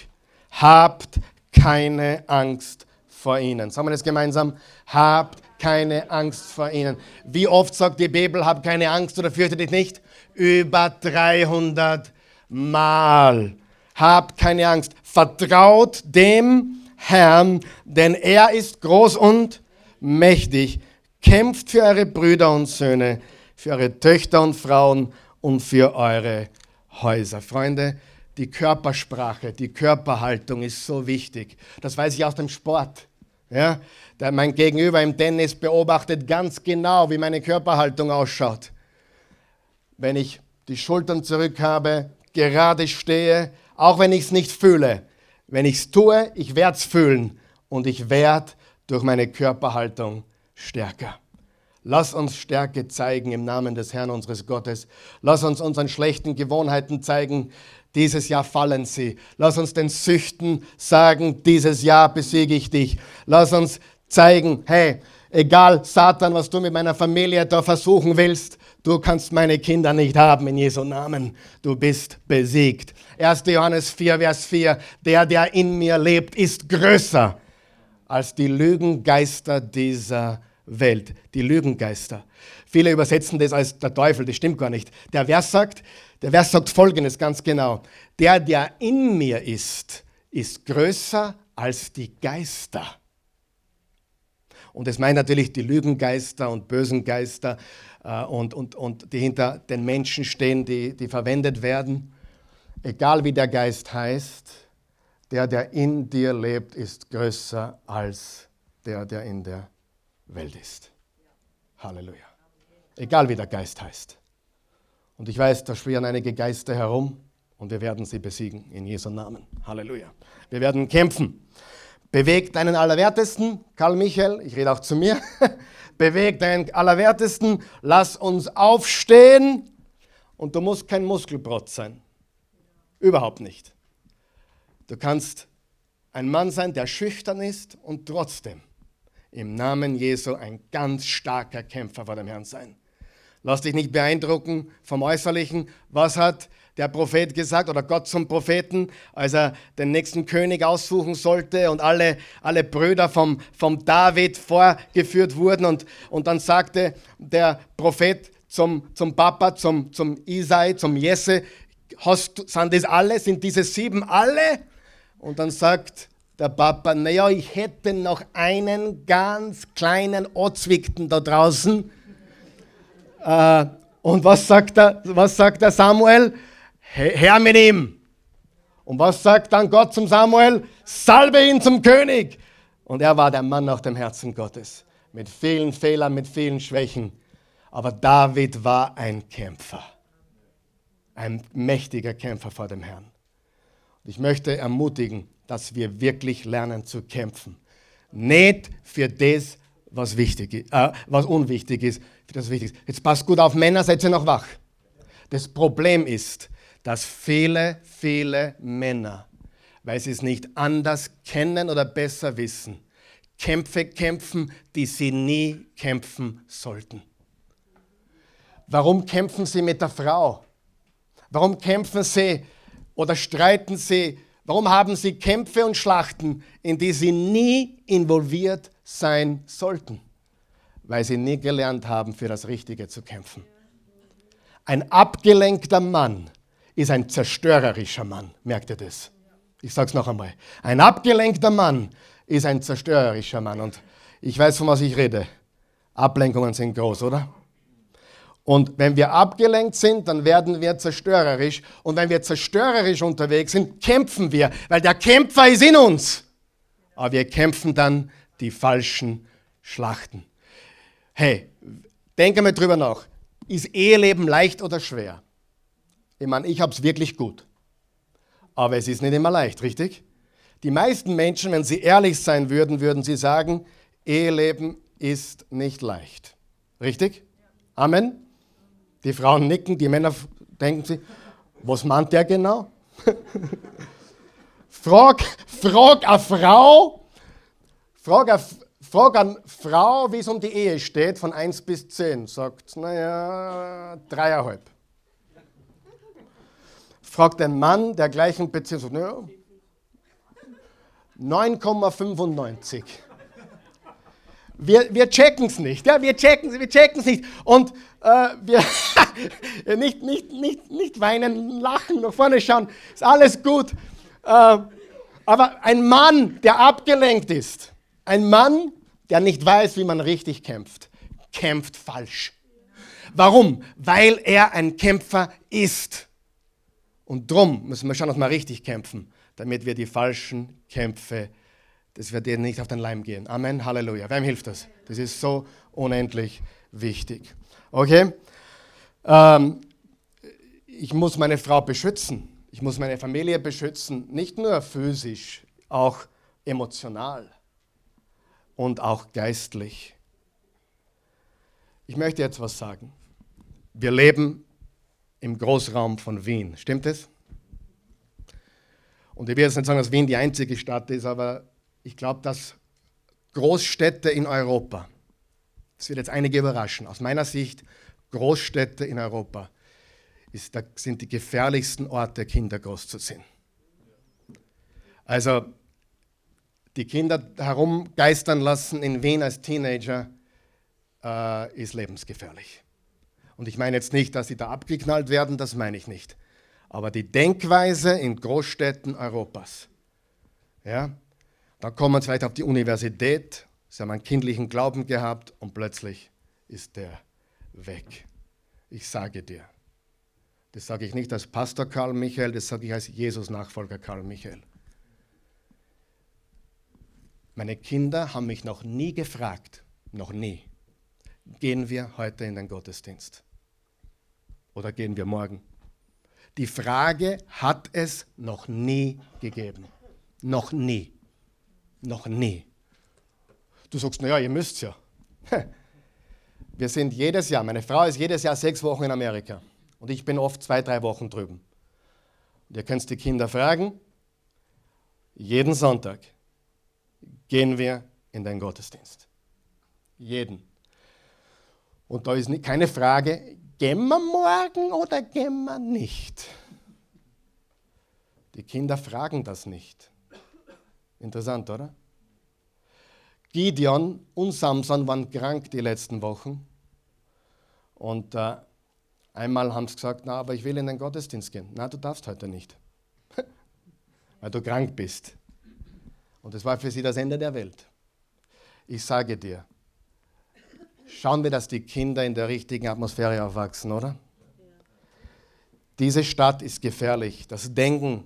habt keine Angst vor ihnen. Sagen wir das gemeinsam? Habt keine Angst vor ihnen. Wie oft sagt die Bibel, hab keine Angst oder fürchte dich nicht? Über 300 Mal. Habt keine Angst. Vertraut dem Herrn, denn er ist groß und mächtig. Kämpft für eure Brüder und Söhne, für eure Töchter und Frauen und für eure Häuser. Freunde, die Körpersprache, die Körperhaltung ist so wichtig. Das weiß ich aus dem Sport. Ja, mein Gegenüber im Tennis beobachtet ganz genau, wie meine Körperhaltung ausschaut. Wenn ich die Schultern zurück habe, gerade stehe, auch wenn ich es nicht fühle. Wenn ich es tue, ich werde es fühlen und ich werde durch meine Körperhaltung stärker. Lass uns Stärke zeigen im Namen des Herrn unseres Gottes. Lass uns unseren schlechten Gewohnheiten zeigen, dieses Jahr fallen sie. Lass uns den Süchten sagen, dieses Jahr besiege ich dich. Lass uns zeigen, hey, egal Satan, was du mit meiner Familie da versuchen willst, du kannst meine Kinder nicht haben in Jesu Namen. Du bist besiegt. 1. Johannes 4, Vers 4, der, der in mir lebt, ist größer als die Lügengeister dieser Welt. Die Lügengeister. Viele übersetzen das als der Teufel, das stimmt gar nicht. Der Vers sagt, der Vers sagt folgendes ganz genau. Der, der in mir ist, ist größer als die Geister. Und es meint natürlich die Lügengeister und bösen Geister äh, und, und, und die hinter den Menschen stehen, die, die verwendet werden. Egal wie der Geist heißt, der, der in dir lebt, ist größer als der, der in der Welt ist. Halleluja. Egal wie der Geist heißt. Und ich weiß, da schwirren einige Geister herum und wir werden sie besiegen in Jesu Namen. Halleluja. Wir werden kämpfen. Bewegt deinen Allerwertesten, Karl Michael, ich rede auch zu mir. Bewegt deinen Allerwertesten, lass uns aufstehen. Und du musst kein Muskelbrot sein. Überhaupt nicht. Du kannst ein Mann sein, der schüchtern ist und trotzdem im Namen Jesu ein ganz starker Kämpfer vor dem Herrn sein. Lass dich nicht beeindrucken vom Äußerlichen. Was hat der Prophet gesagt oder Gott zum Propheten, als er den nächsten König aussuchen sollte und alle, alle Brüder vom, vom David vorgeführt wurden und, und dann sagte der Prophet zum, zum Papa, zum, zum Isai, zum Jesse, hast, sind das alle, sind diese sieben alle? Und dann sagt der Papa, naja, ich hätte noch einen ganz kleinen Ozwickten da draußen, äh, und was sagt, der, was sagt der Samuel? Herr mit ihm. Und was sagt dann Gott zum Samuel? Salbe ihn zum König. Und er war der Mann nach dem Herzen Gottes. Mit vielen Fehlern, mit vielen Schwächen. Aber David war ein Kämpfer. Ein mächtiger Kämpfer vor dem Herrn. Und ich möchte ermutigen, dass wir wirklich lernen zu kämpfen. Nicht für das, was, wichtig äh, was unwichtig ist, das Wichtigste. Jetzt passt gut auf, Männer, seid ihr noch wach. Das Problem ist, dass viele, viele Männer, weil sie es nicht anders kennen oder besser wissen, Kämpfe kämpfen, die sie nie kämpfen sollten. Warum kämpfen sie mit der Frau? Warum kämpfen sie oder streiten sie? Warum haben sie Kämpfe und Schlachten, in die sie nie involviert sein sollten? Weil sie nie gelernt haben, für das Richtige zu kämpfen. Ein abgelenkter Mann ist ein zerstörerischer Mann. Merkt ihr das? Ich sage es noch einmal. Ein abgelenkter Mann ist ein zerstörerischer Mann. Und ich weiß, von was ich rede. Ablenkungen sind groß, oder? Und wenn wir abgelenkt sind, dann werden wir zerstörerisch. Und wenn wir zerstörerisch unterwegs sind, kämpfen wir, weil der Kämpfer ist in uns. Aber wir kämpfen dann die falschen Schlachten. Hey, denke mal drüber nach. Ist Eheleben leicht oder schwer? Ich meine, ich habe es wirklich gut. Aber es ist nicht immer leicht, richtig? Die meisten Menschen, wenn sie ehrlich sein würden, würden sie sagen, Eheleben ist nicht leicht. Richtig? Amen? Die Frauen nicken, die Männer denken sie, was meint der genau? frag, frag eine Frau, frag eine, Frag eine Frau, wie es um die Ehe steht, von 1 bis 10. Sagt, naja, dreieinhalb. Frag den Mann der gleichen Beziehung, naja, 9,95. wir, wir checken es nicht. Ja, wir checken es wir checken's nicht. Und äh, wir nicht, nicht, nicht, nicht weinen, lachen, nach vorne schauen, ist alles gut. Äh, aber ein Mann, der abgelenkt ist, ein Mann, der nicht weiß, wie man richtig kämpft, kämpft falsch. Warum? Weil er ein Kämpfer ist. Und drum müssen wir schauen, dass wir richtig kämpfen, damit wir die falschen Kämpfe, dass wir denen nicht auf den Leim gehen. Amen, Halleluja. Wem hilft das? Das ist so unendlich wichtig. Okay? Ähm, ich muss meine Frau beschützen. Ich muss meine Familie beschützen, nicht nur physisch, auch emotional und auch geistlich. Ich möchte jetzt was sagen. Wir leben im Großraum von Wien. Stimmt es? Und ich will jetzt nicht sagen, dass Wien die einzige Stadt ist, aber ich glaube, dass Großstädte in Europa, das wird jetzt einige überraschen, aus meiner Sicht Großstädte in Europa ist, sind die gefährlichsten Orte, Kinder großzuziehen. Also die Kinder herumgeistern lassen in Wien als Teenager äh, ist lebensgefährlich. Und ich meine jetzt nicht, dass sie da abgeknallt werden, das meine ich nicht. Aber die Denkweise in Großstädten Europas, ja, da kommen sie vielleicht auf die Universität, sie haben einen kindlichen Glauben gehabt und plötzlich ist der weg. Ich sage dir, das sage ich nicht als Pastor Karl Michael, das sage ich als Jesus-Nachfolger Karl Michael. Meine Kinder haben mich noch nie gefragt, noch nie, gehen wir heute in den Gottesdienst? Oder gehen wir morgen? Die Frage hat es noch nie gegeben. Noch nie. Noch nie. Du sagst, naja, ihr müsst ja. Wir sind jedes Jahr, meine Frau ist jedes Jahr sechs Wochen in Amerika und ich bin oft zwei, drei Wochen drüben. Und ihr könnt die Kinder fragen, jeden Sonntag gehen wir in den Gottesdienst. Jeden. Und da ist keine Frage, gehen wir morgen oder gehen wir nicht? Die Kinder fragen das nicht. Interessant, oder? Gideon und Samson waren krank die letzten Wochen. Und äh, einmal haben sie gesagt, na, aber ich will in den Gottesdienst gehen. Na, du darfst heute nicht, weil du krank bist. Und das war für sie das Ende der Welt. Ich sage dir, schauen wir, dass die Kinder in der richtigen Atmosphäre aufwachsen, oder? Diese Stadt ist gefährlich. Das Denken,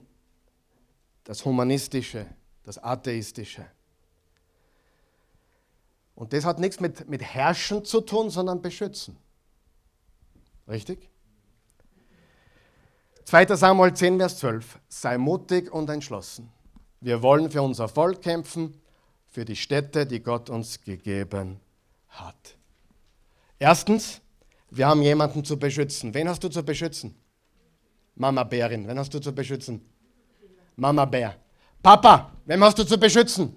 das Humanistische, das Atheistische. Und das hat nichts mit, mit Herrschen zu tun, sondern beschützen. Richtig? 2. Samuel 10, Vers 12. Sei mutig und entschlossen. Wir wollen für unser Volk kämpfen, für die Städte, die Gott uns gegeben hat. Erstens, wir haben jemanden zu beschützen. Wen hast du zu beschützen? Mama Bärin. Wen hast du zu beschützen? Mama Bär. Papa, wen hast du zu beschützen?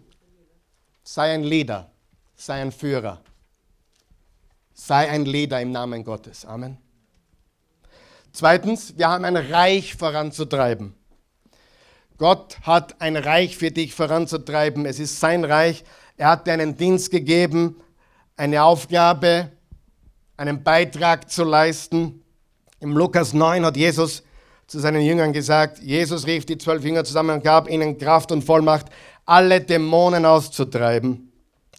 Sei ein Leader, sei ein Führer. Sei ein Leader im Namen Gottes. Amen. Zweitens, wir haben ein Reich voranzutreiben. Gott hat ein Reich für dich voranzutreiben. Es ist sein Reich. Er hat dir einen Dienst gegeben, eine Aufgabe, einen Beitrag zu leisten. Im Lukas 9 hat Jesus zu seinen Jüngern gesagt, Jesus rief die zwölf Jünger zusammen und gab ihnen Kraft und Vollmacht, alle Dämonen auszutreiben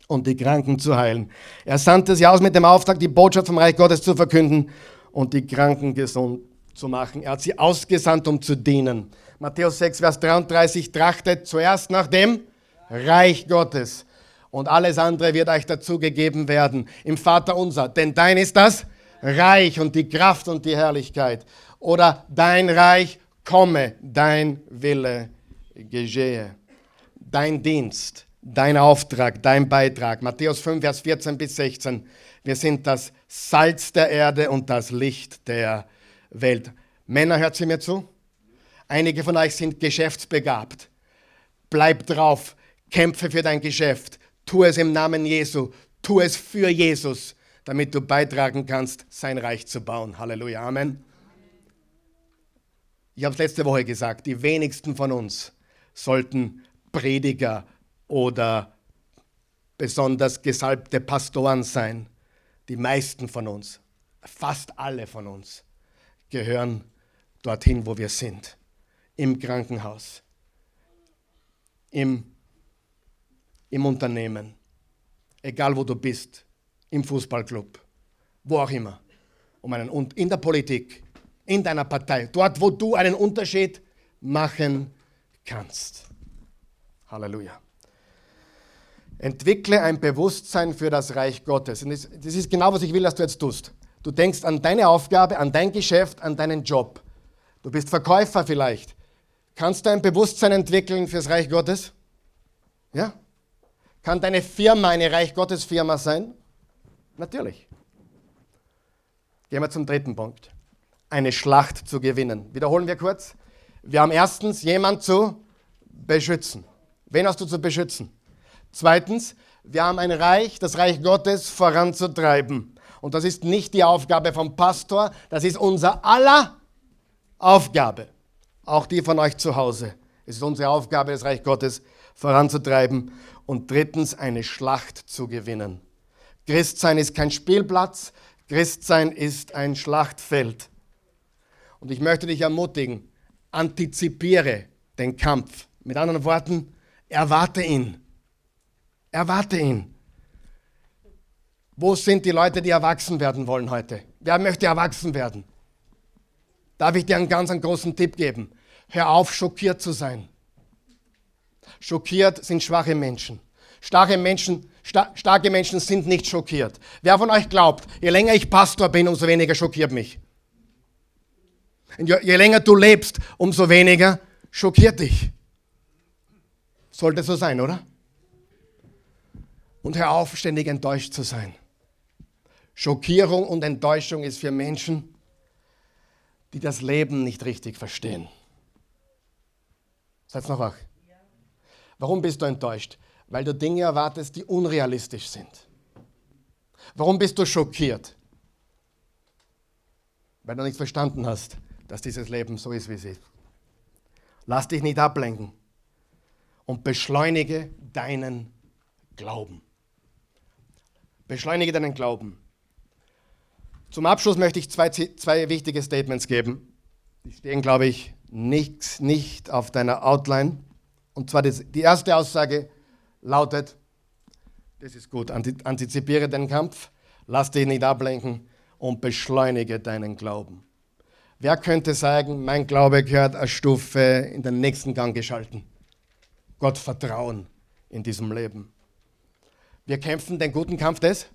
und die Kranken zu heilen. Er sandte sie aus mit dem Auftrag, die Botschaft vom Reich Gottes zu verkünden und die Kranken gesund zu machen. Er hat sie ausgesandt, um zu dienen. Matthäus 6, Vers 33, trachtet zuerst nach dem Reich Gottes und alles andere wird euch dazugegeben werden. Im Vater unser, denn dein ist das Reich und die Kraft und die Herrlichkeit. Oder dein Reich komme, dein Wille geschehe. Dein Dienst, dein Auftrag, dein Beitrag. Matthäus 5, Vers 14 bis 16. Wir sind das Salz der Erde und das Licht der Welt. Männer, hört sie mir zu? Einige von euch sind geschäftsbegabt. Bleib drauf, kämpfe für dein Geschäft, tu es im Namen Jesu, tu es für Jesus, damit du beitragen kannst, sein Reich zu bauen. Halleluja, Amen. Ich habe es letzte Woche gesagt, die wenigsten von uns sollten Prediger oder besonders gesalbte Pastoren sein. Die meisten von uns, fast alle von uns, gehören dorthin, wo wir sind. Im Krankenhaus, im, im Unternehmen, egal wo du bist, im Fußballclub, wo auch immer. Um einen, und in der Politik, in deiner Partei, dort, wo du einen Unterschied machen kannst. Halleluja. Entwickle ein Bewusstsein für das Reich Gottes. Und das, ist genau, was ich will, dass du jetzt tust. Du denkst an deine Aufgabe, an dein Geschäft, an deinen Job. Du bist Verkäufer vielleicht. Kannst du ein Bewusstsein entwickeln fürs Reich Gottes? Ja? Kann deine Firma eine Reich Gottes Firma sein? Natürlich. Gehen wir zum dritten Punkt. Eine Schlacht zu gewinnen. Wiederholen wir kurz. Wir haben erstens jemand zu beschützen. Wen hast du zu beschützen? Zweitens, wir haben ein Reich, das Reich Gottes voranzutreiben. Und das ist nicht die Aufgabe vom Pastor, das ist unser aller Aufgabe. Auch die von euch zu Hause. Es ist unsere Aufgabe, das Reich Gottes voranzutreiben. Und drittens, eine Schlacht zu gewinnen. Christsein ist kein Spielplatz, Christsein ist ein Schlachtfeld. Und ich möchte dich ermutigen, antizipiere den Kampf. Mit anderen Worten, erwarte ihn. Erwarte ihn. Wo sind die Leute, die erwachsen werden wollen heute? Wer möchte erwachsen werden? Darf ich dir einen ganz einen großen Tipp geben? Hör auf, schockiert zu sein. Schockiert sind schwache Menschen. Starke Menschen, sta starke Menschen sind nicht schockiert. Wer von euch glaubt, je länger ich Pastor bin, umso weniger schockiert mich? Je, je länger du lebst, umso weniger schockiert dich. Sollte so sein, oder? Und hör auf, ständig enttäuscht zu sein. Schockierung und Enttäuschung ist für Menschen, die das Leben nicht richtig verstehen. Seid noch wach? Warum bist du enttäuscht? Weil du Dinge erwartest, die unrealistisch sind. Warum bist du schockiert? Weil du nicht verstanden hast, dass dieses Leben so ist, wie es ist. Lass dich nicht ablenken und beschleunige deinen Glauben. Beschleunige deinen Glauben. Zum Abschluss möchte ich zwei, zwei wichtige Statements geben. Die stehen, glaube ich, nicht, nicht auf deiner Outline. Und zwar die erste Aussage lautet, das ist gut, antizipiere den Kampf, lass dich nicht ablenken und beschleunige deinen Glauben. Wer könnte sagen, mein Glaube gehört eine Stufe in den nächsten Gang geschalten? Gott vertrauen in diesem Leben. Wir kämpfen den guten Kampf des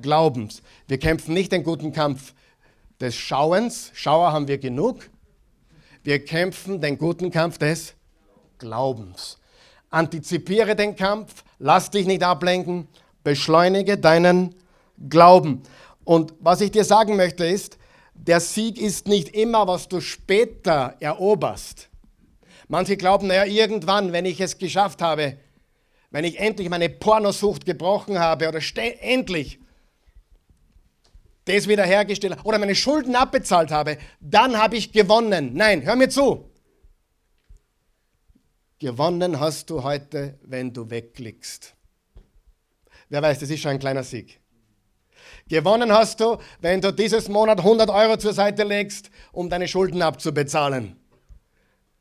Glaubens. Wir kämpfen nicht den guten Kampf des Schauens. Schauer haben wir genug. Wir kämpfen den guten Kampf des Glaubens. Antizipiere den Kampf, lass dich nicht ablenken, beschleunige deinen Glauben. Und was ich dir sagen möchte ist, der Sieg ist nicht immer, was du später eroberst. Manche glauben, naja, irgendwann, wenn ich es geschafft habe, wenn ich endlich meine Pornosucht gebrochen habe oder endlich das wiederhergestellt oder meine Schulden abbezahlt habe, dann habe ich gewonnen. Nein, hör mir zu. Gewonnen hast du heute, wenn du wegklickst. Wer weiß, das ist schon ein kleiner Sieg. Gewonnen hast du, wenn du dieses Monat 100 Euro zur Seite legst, um deine Schulden abzubezahlen.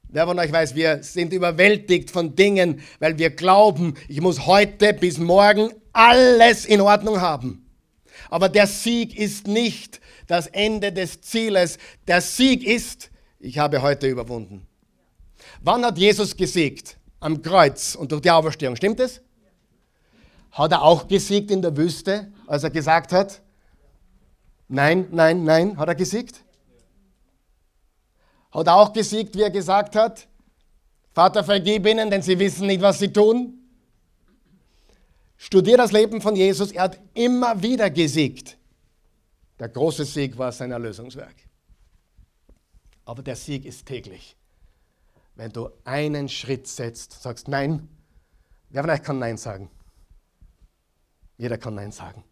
Wer von euch weiß, wir sind überwältigt von Dingen, weil wir glauben, ich muss heute bis morgen alles in Ordnung haben. Aber der Sieg ist nicht das Ende des Zieles. Der Sieg ist, ich habe heute überwunden. Wann hat Jesus gesiegt? Am Kreuz und durch die Auferstehung. Stimmt es? Hat er auch gesiegt in der Wüste, als er gesagt hat, nein, nein, nein, hat er gesiegt? Hat auch gesiegt, wie er gesagt hat, Vater, vergib ihnen, denn sie wissen nicht, was sie tun. Studier das Leben von Jesus, er hat immer wieder gesiegt. Der große Sieg war sein Erlösungswerk. Aber der Sieg ist täglich. Wenn du einen Schritt setzt, sagst Nein, wer von euch kann Nein sagen? Jeder kann Nein sagen.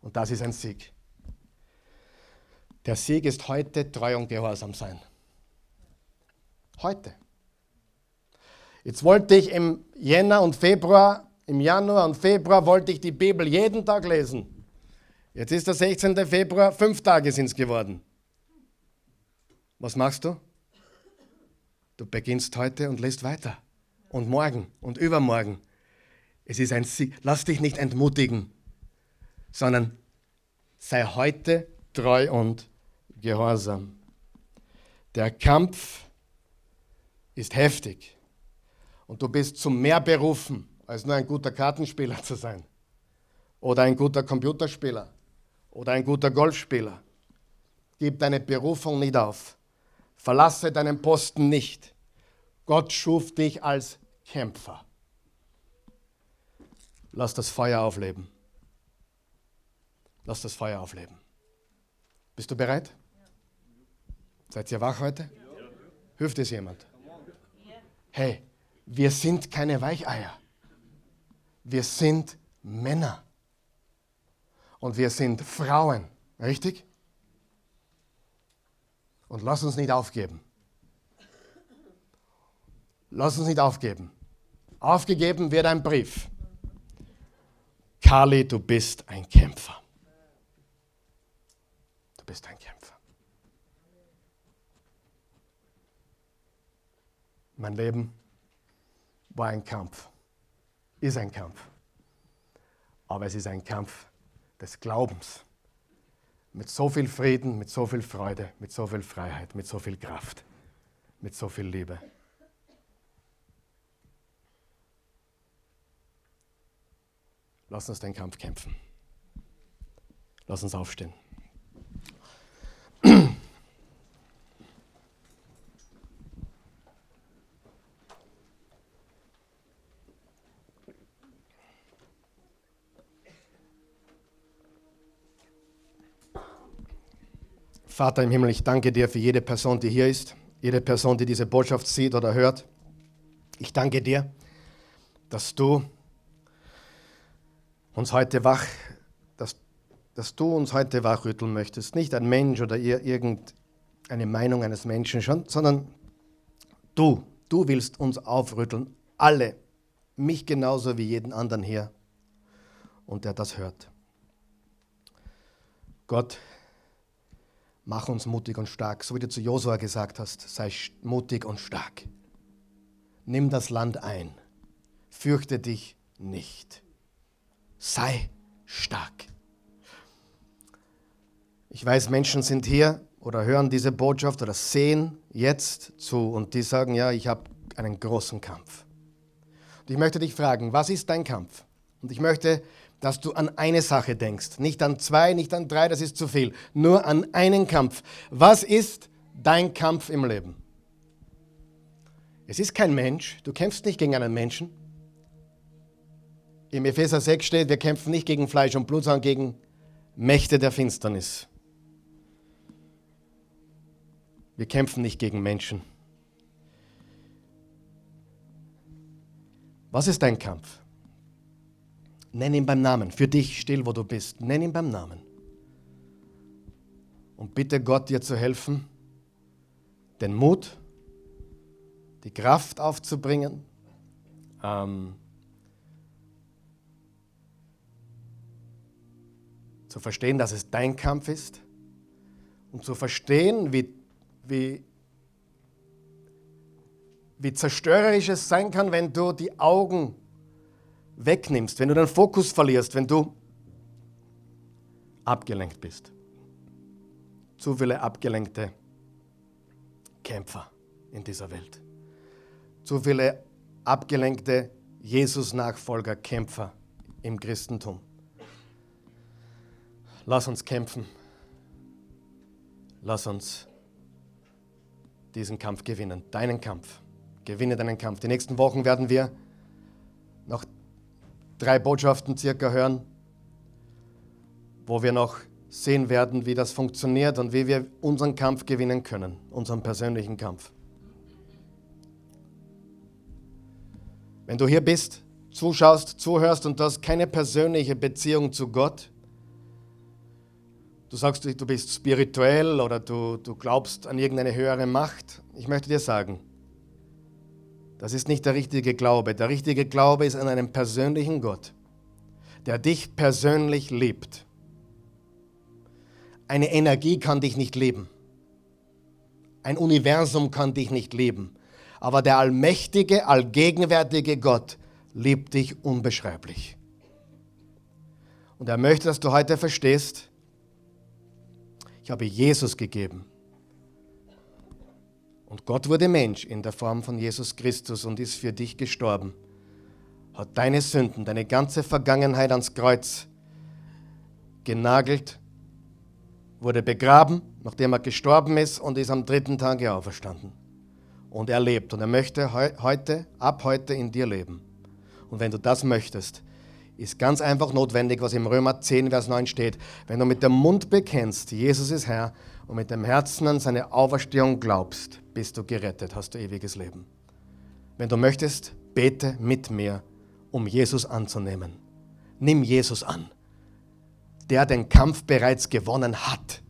Und das ist ein Sieg. Der Sieg ist heute treu und gehorsam sein. Heute. Jetzt wollte ich im Jänner und Februar im Januar und Februar wollte ich die Bibel jeden Tag lesen. Jetzt ist der 16. Februar, fünf Tage sind es geworden. Was machst du? Du beginnst heute und lässt weiter. Und morgen und übermorgen. Es ist ein Sieg. Lass dich nicht entmutigen, sondern sei heute treu und gehorsam. Der Kampf ist heftig und du bist zum mehr berufen, als nur ein guter Kartenspieler zu sein oder ein guter Computerspieler oder ein guter Golfspieler. Gib deine Berufung nicht auf. Verlasse deinen Posten nicht. Gott schuf dich als Kämpfer. Lass das Feuer aufleben. Lass das Feuer aufleben. Bist du bereit? Seid ihr wach heute? Hilft es jemand? Hey, wir sind keine Weicheier. Wir sind Männer. Und wir sind Frauen. Richtig? Und lass uns nicht aufgeben. Lass uns nicht aufgeben. Aufgegeben wird ein Brief. Kali, du bist ein Kämpfer. Du bist ein Kämpfer. Mein Leben war ein Kampf, ist ein Kampf. Aber es ist ein Kampf des Glaubens. Mit so viel Frieden, mit so viel Freude, mit so viel Freiheit, mit so viel Kraft, mit so viel Liebe. Lass uns den Kampf kämpfen. Lass uns aufstehen. Vater im Himmel, ich danke dir für jede Person, die hier ist, jede Person, die diese Botschaft sieht oder hört. Ich danke dir, dass du uns heute wach, dass, dass du uns heute wachrütteln möchtest. Nicht ein Mensch oder irgendeine Meinung eines Menschen schon, sondern du, du willst uns aufrütteln. Alle, mich genauso wie jeden anderen hier und der das hört. Gott, mach uns mutig und stark, so wie du zu Josua gesagt hast, sei mutig und stark. Nimm das Land ein, fürchte dich nicht, sei stark. Ich weiß, Menschen sind hier oder hören diese Botschaft oder sehen jetzt zu und die sagen, ja, ich habe einen großen Kampf. Und ich möchte dich fragen, was ist dein Kampf? Und ich möchte dass du an eine Sache denkst. Nicht an zwei, nicht an drei, das ist zu viel. Nur an einen Kampf. Was ist dein Kampf im Leben? Es ist kein Mensch. Du kämpfst nicht gegen einen Menschen. Im Epheser 6 steht, wir kämpfen nicht gegen Fleisch und Blut, sondern gegen Mächte der Finsternis. Wir kämpfen nicht gegen Menschen. Was ist dein Kampf? Nenn ihn beim Namen. Für dich still, wo du bist. Nenn ihn beim Namen. Und bitte Gott dir zu helfen, den Mut, die Kraft aufzubringen, ähm, zu verstehen, dass es dein Kampf ist und zu verstehen, wie, wie, wie zerstörerisch es sein kann, wenn du die Augen wegnimmst, wenn du deinen Fokus verlierst, wenn du abgelenkt bist. Zu viele abgelenkte Kämpfer in dieser Welt. Zu viele abgelenkte Jesus-Nachfolger, Kämpfer im Christentum. Lass uns kämpfen. Lass uns diesen Kampf gewinnen, deinen Kampf. Gewinne deinen Kampf. Die nächsten Wochen werden wir noch drei Botschaften circa hören, wo wir noch sehen werden, wie das funktioniert und wie wir unseren Kampf gewinnen können, unseren persönlichen Kampf. Wenn du hier bist, zuschaust, zuhörst und du hast keine persönliche Beziehung zu Gott, du sagst, du bist spirituell oder du, du glaubst an irgendeine höhere Macht, ich möchte dir sagen, Das ist nicht der richtige Glaube. Der richtige Glaube ist an einen persönlichen Gott, der dich persönlich liebt. Eine Energie kann dich nicht leben. Ein Universum kann dich nicht leben. Aber der allmächtige, allgegenwärtige Gott liebt dich unbeschreiblich. Und er möchte, dass du heute verstehst, ich habe Jesus gegeben. Und Gott wurde Mensch in der Form von Jesus Christus und ist für dich gestorben. Hat deine Sünden, deine ganze Vergangenheit ans Kreuz genagelt, wurde begraben, nachdem er gestorben ist und ist am dritten Tag auferstanden. Und er lebt und er möchte heute, ab heute in dir leben. Und wenn du das möchtest, ist ganz einfach notwendig, was im Römer 10, Vers 9 steht. Wenn du mit dem Mund bekennst, Jesus ist Herr, und mit dem Herzen an seine Auferstehung glaubst, bist du gerettet, hast du ewiges Leben. Wenn du möchtest, bete mit mir, um Jesus anzunehmen. Nimm Jesus an, der den Kampf bereits gewonnen hat.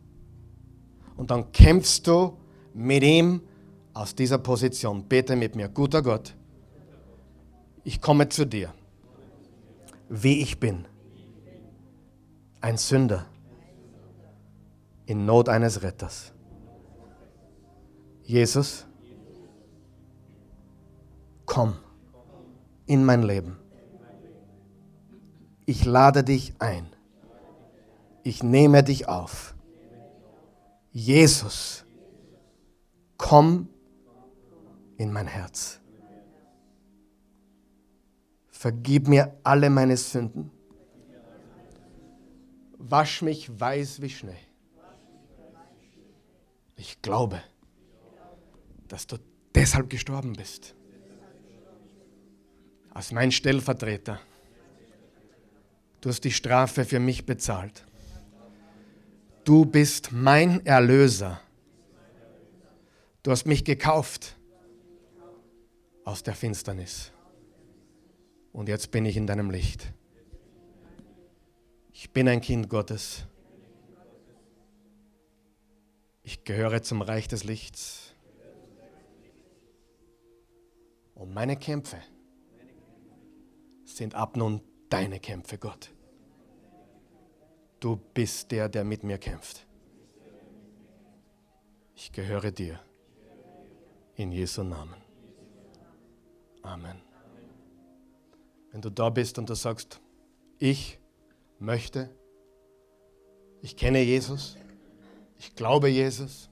Und dann kämpfst du mit ihm aus dieser Position. Bete mit mir, guter Gott, ich komme zu dir wie ich bin. Ein Sünder in Not eines Retters. Jesus, komm in mein Leben. Ich lade dich ein. Ich nehme dich auf. Jesus, komm in mein Herz. Vergib mir alle meine Sünden. Wasch mich weiß wie Schnee. Ich glaube, dass du deshalb gestorben bist. Als mein Stellvertreter. Du hast die Strafe für mich bezahlt. Du bist mein Erlöser. Du hast mich gekauft aus der Finsternis. Und jetzt bin ich in deinem Licht. Ich bin ein Kind Gottes. Ich gehöre zum Reich des Lichts. Und meine Kämpfe sind ab nun deine Kämpfe, Gott. Du bist der, der mit mir kämpft. Ich gehöre dir. In Jesu Namen. Amen. Wenn du da bist und du sagst, ich möchte, ich kenne Jesus, ich glaube Jesus,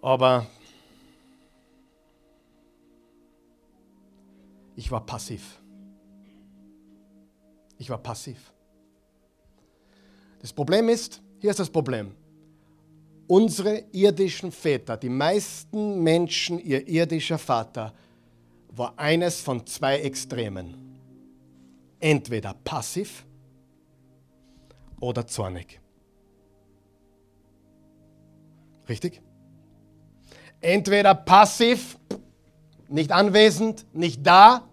aber ich war passiv. Ich war passiv. Das Problem ist, hier ist das Problem. Unsere irdischen Väter, die meisten Menschen, ihr irdischer Vater, war eines von zwei Extremen. Entweder passiv oder zornig. Richtig? Entweder passiv, nicht anwesend, nicht da,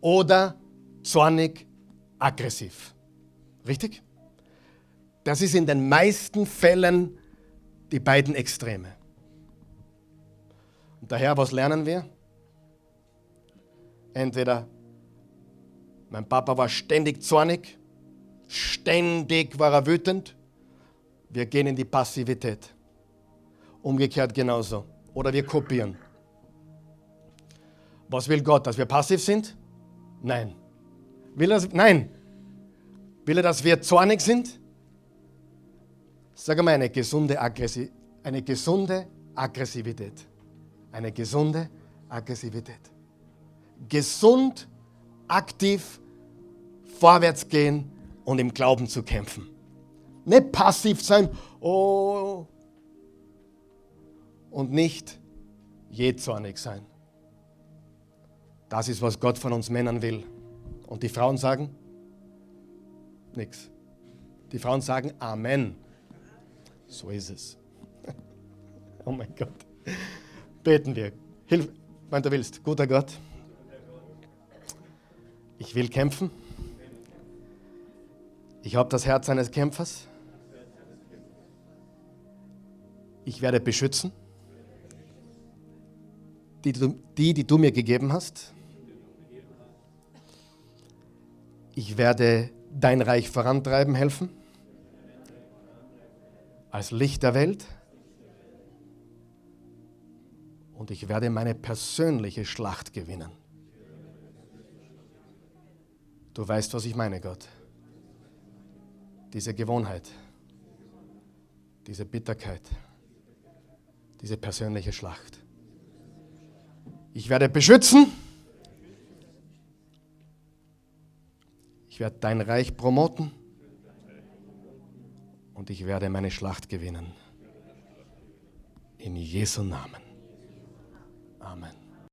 oder zornig, aggressiv. Richtig? Das ist in den meisten Fällen die beiden Extreme. Und daher, was lernen wir? Entweder mein Papa war ständig zornig, ständig war er wütend. Wir gehen in die Passivität. Umgekehrt genauso. Oder wir kopieren. Was will Gott? Dass wir passiv sind? Nein. Will er, nein. Will er, dass wir zornig sind? Sag mal eine gesunde, Aggressi eine gesunde Aggressivität. Eine gesunde Aggressivität gesund, aktiv vorwärts gehen und im Glauben zu kämpfen. Nicht passiv sein, oh, und nicht jähzornig sein. Das ist, was Gott von uns Männern will. Und die Frauen sagen nichts. Die Frauen sagen Amen. So ist es. Oh mein Gott. Beten wir. Hilf, wenn du willst. Guter Gott. Ich will kämpfen. Ich habe das Herz eines Kämpfers. Ich werde beschützen. die, die, die du mir gegeben hast. Ich werde dein Reich vorantreiben helfen, als Licht der Welt. Und ich werde meine persönliche Schlacht gewinnen. Du weißt, was ich meine, Gott. Diese Gewohnheit, diese Bitterkeit, diese persönliche Schlacht. Ich werde beschützen. Ich werde dein Reich promoten. Und ich werde meine Schlacht gewinnen. In Jesu Namen. Amen.